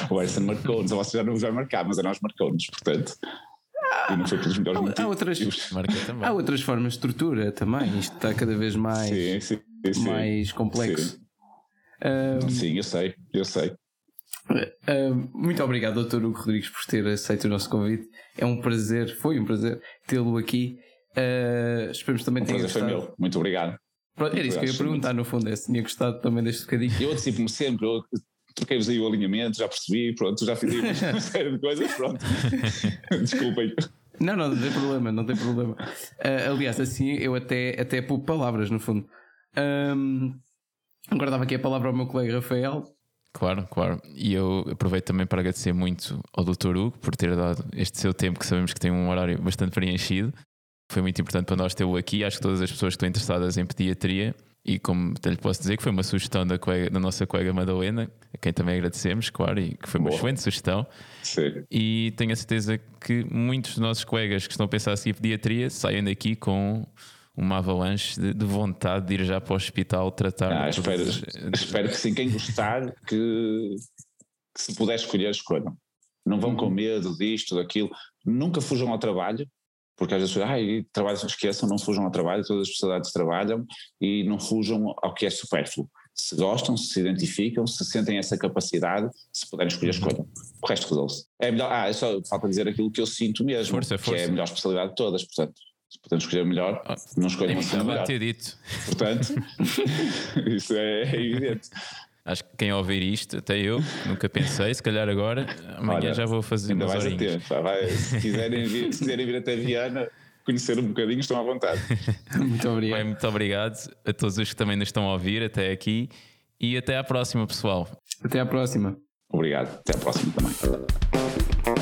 O Harrison marcou-nos, você já não vai marcar, mas a nós marcou-nos, portanto. E não foi pelos melhores Há, há motivos. outras, Marca também. há outras formas de estrutura também. Isto está cada vez mais, Sim, sim, sim. mais complexo. Sim. Ah, Sim, eu sei, eu sei. ah, muito obrigado, Dr. Hugo Rodrigues, por ter aceito o nosso convite. É um prazer, foi um prazer tê-lo aqui. Ah, esperamos também O tenha prazer foi meu. Muito obrigado. Pronto, era isso que eu ia perguntar, no fundo, é se tinha gostado também deste bocadinho. Eu antecipo-me sempre, eu troquei-vos aí o alinhamento, já percebi, pronto, já fiz aí uma (laughs) série de coisas, pronto. (laughs) Desculpem. Não, não, não tem problema, não tem problema. Ah, aliás, assim eu até, até pouco palavras, no fundo. Ahm, agora dava aqui a palavra ao meu colega Rafael. Claro, claro. E eu aproveito também para agradecer muito ao Dr. Hugo por ter dado este seu tempo, que sabemos que tem um horário bastante preenchido. Foi muito importante para nós tê-lo aqui. Acho que todas as pessoas que estão interessadas em pediatria, e como até lhe posso dizer que foi uma sugestão da, colega- da nossa colega Madalena, a quem também agradecemos, claro, e que foi uma Boa. excelente sugestão. Sim. E tenho a certeza que muitos dos nossos colegas que estão a pensar a seguir pediatria saem daqui com uma avalanche de, de vontade de ir já para o hospital tratar. Ah, espero, as- espero que sim. Quem gostar, que, que se puder escolher, escolham. Não vão Uhum. com medo disto, daquilo. Nunca fujam ao trabalho, porque às vezes, ai, trabalho, esqueçam, não fujam ao trabalho, todas as especialidades trabalham e não fujam ao que é supérfluo. Se gostam, se se identificam, se sentem essa capacidade, se puderem escolher, Uhum. escolham. O resto resolve-se. É melhor, ah, é só falta dizer aquilo que eu sinto mesmo, Força, que força. é a melhor especialidade de todas, portanto. Se puderem escolher melhor, Ah, não escolham Nem a segunda precisava melhor. ter dito. Portanto, (laughs) (laughs) isso é, é evidente. Acho que quem ouvir isto, até eu, nunca pensei, se calhar agora, amanhã Olha, já vou fazer Ainda umas vais a horinhas. tempo. pá, vai, se, quiserem vir, se quiserem vir até Viana, conhecer um bocadinho, estão à vontade. (laughs) Muito Bem, obrigado. muito obrigado a todos os que também nos estão a ouvir até aqui e até à próxima, pessoal. Até à próxima. Obrigado. Até à próxima também.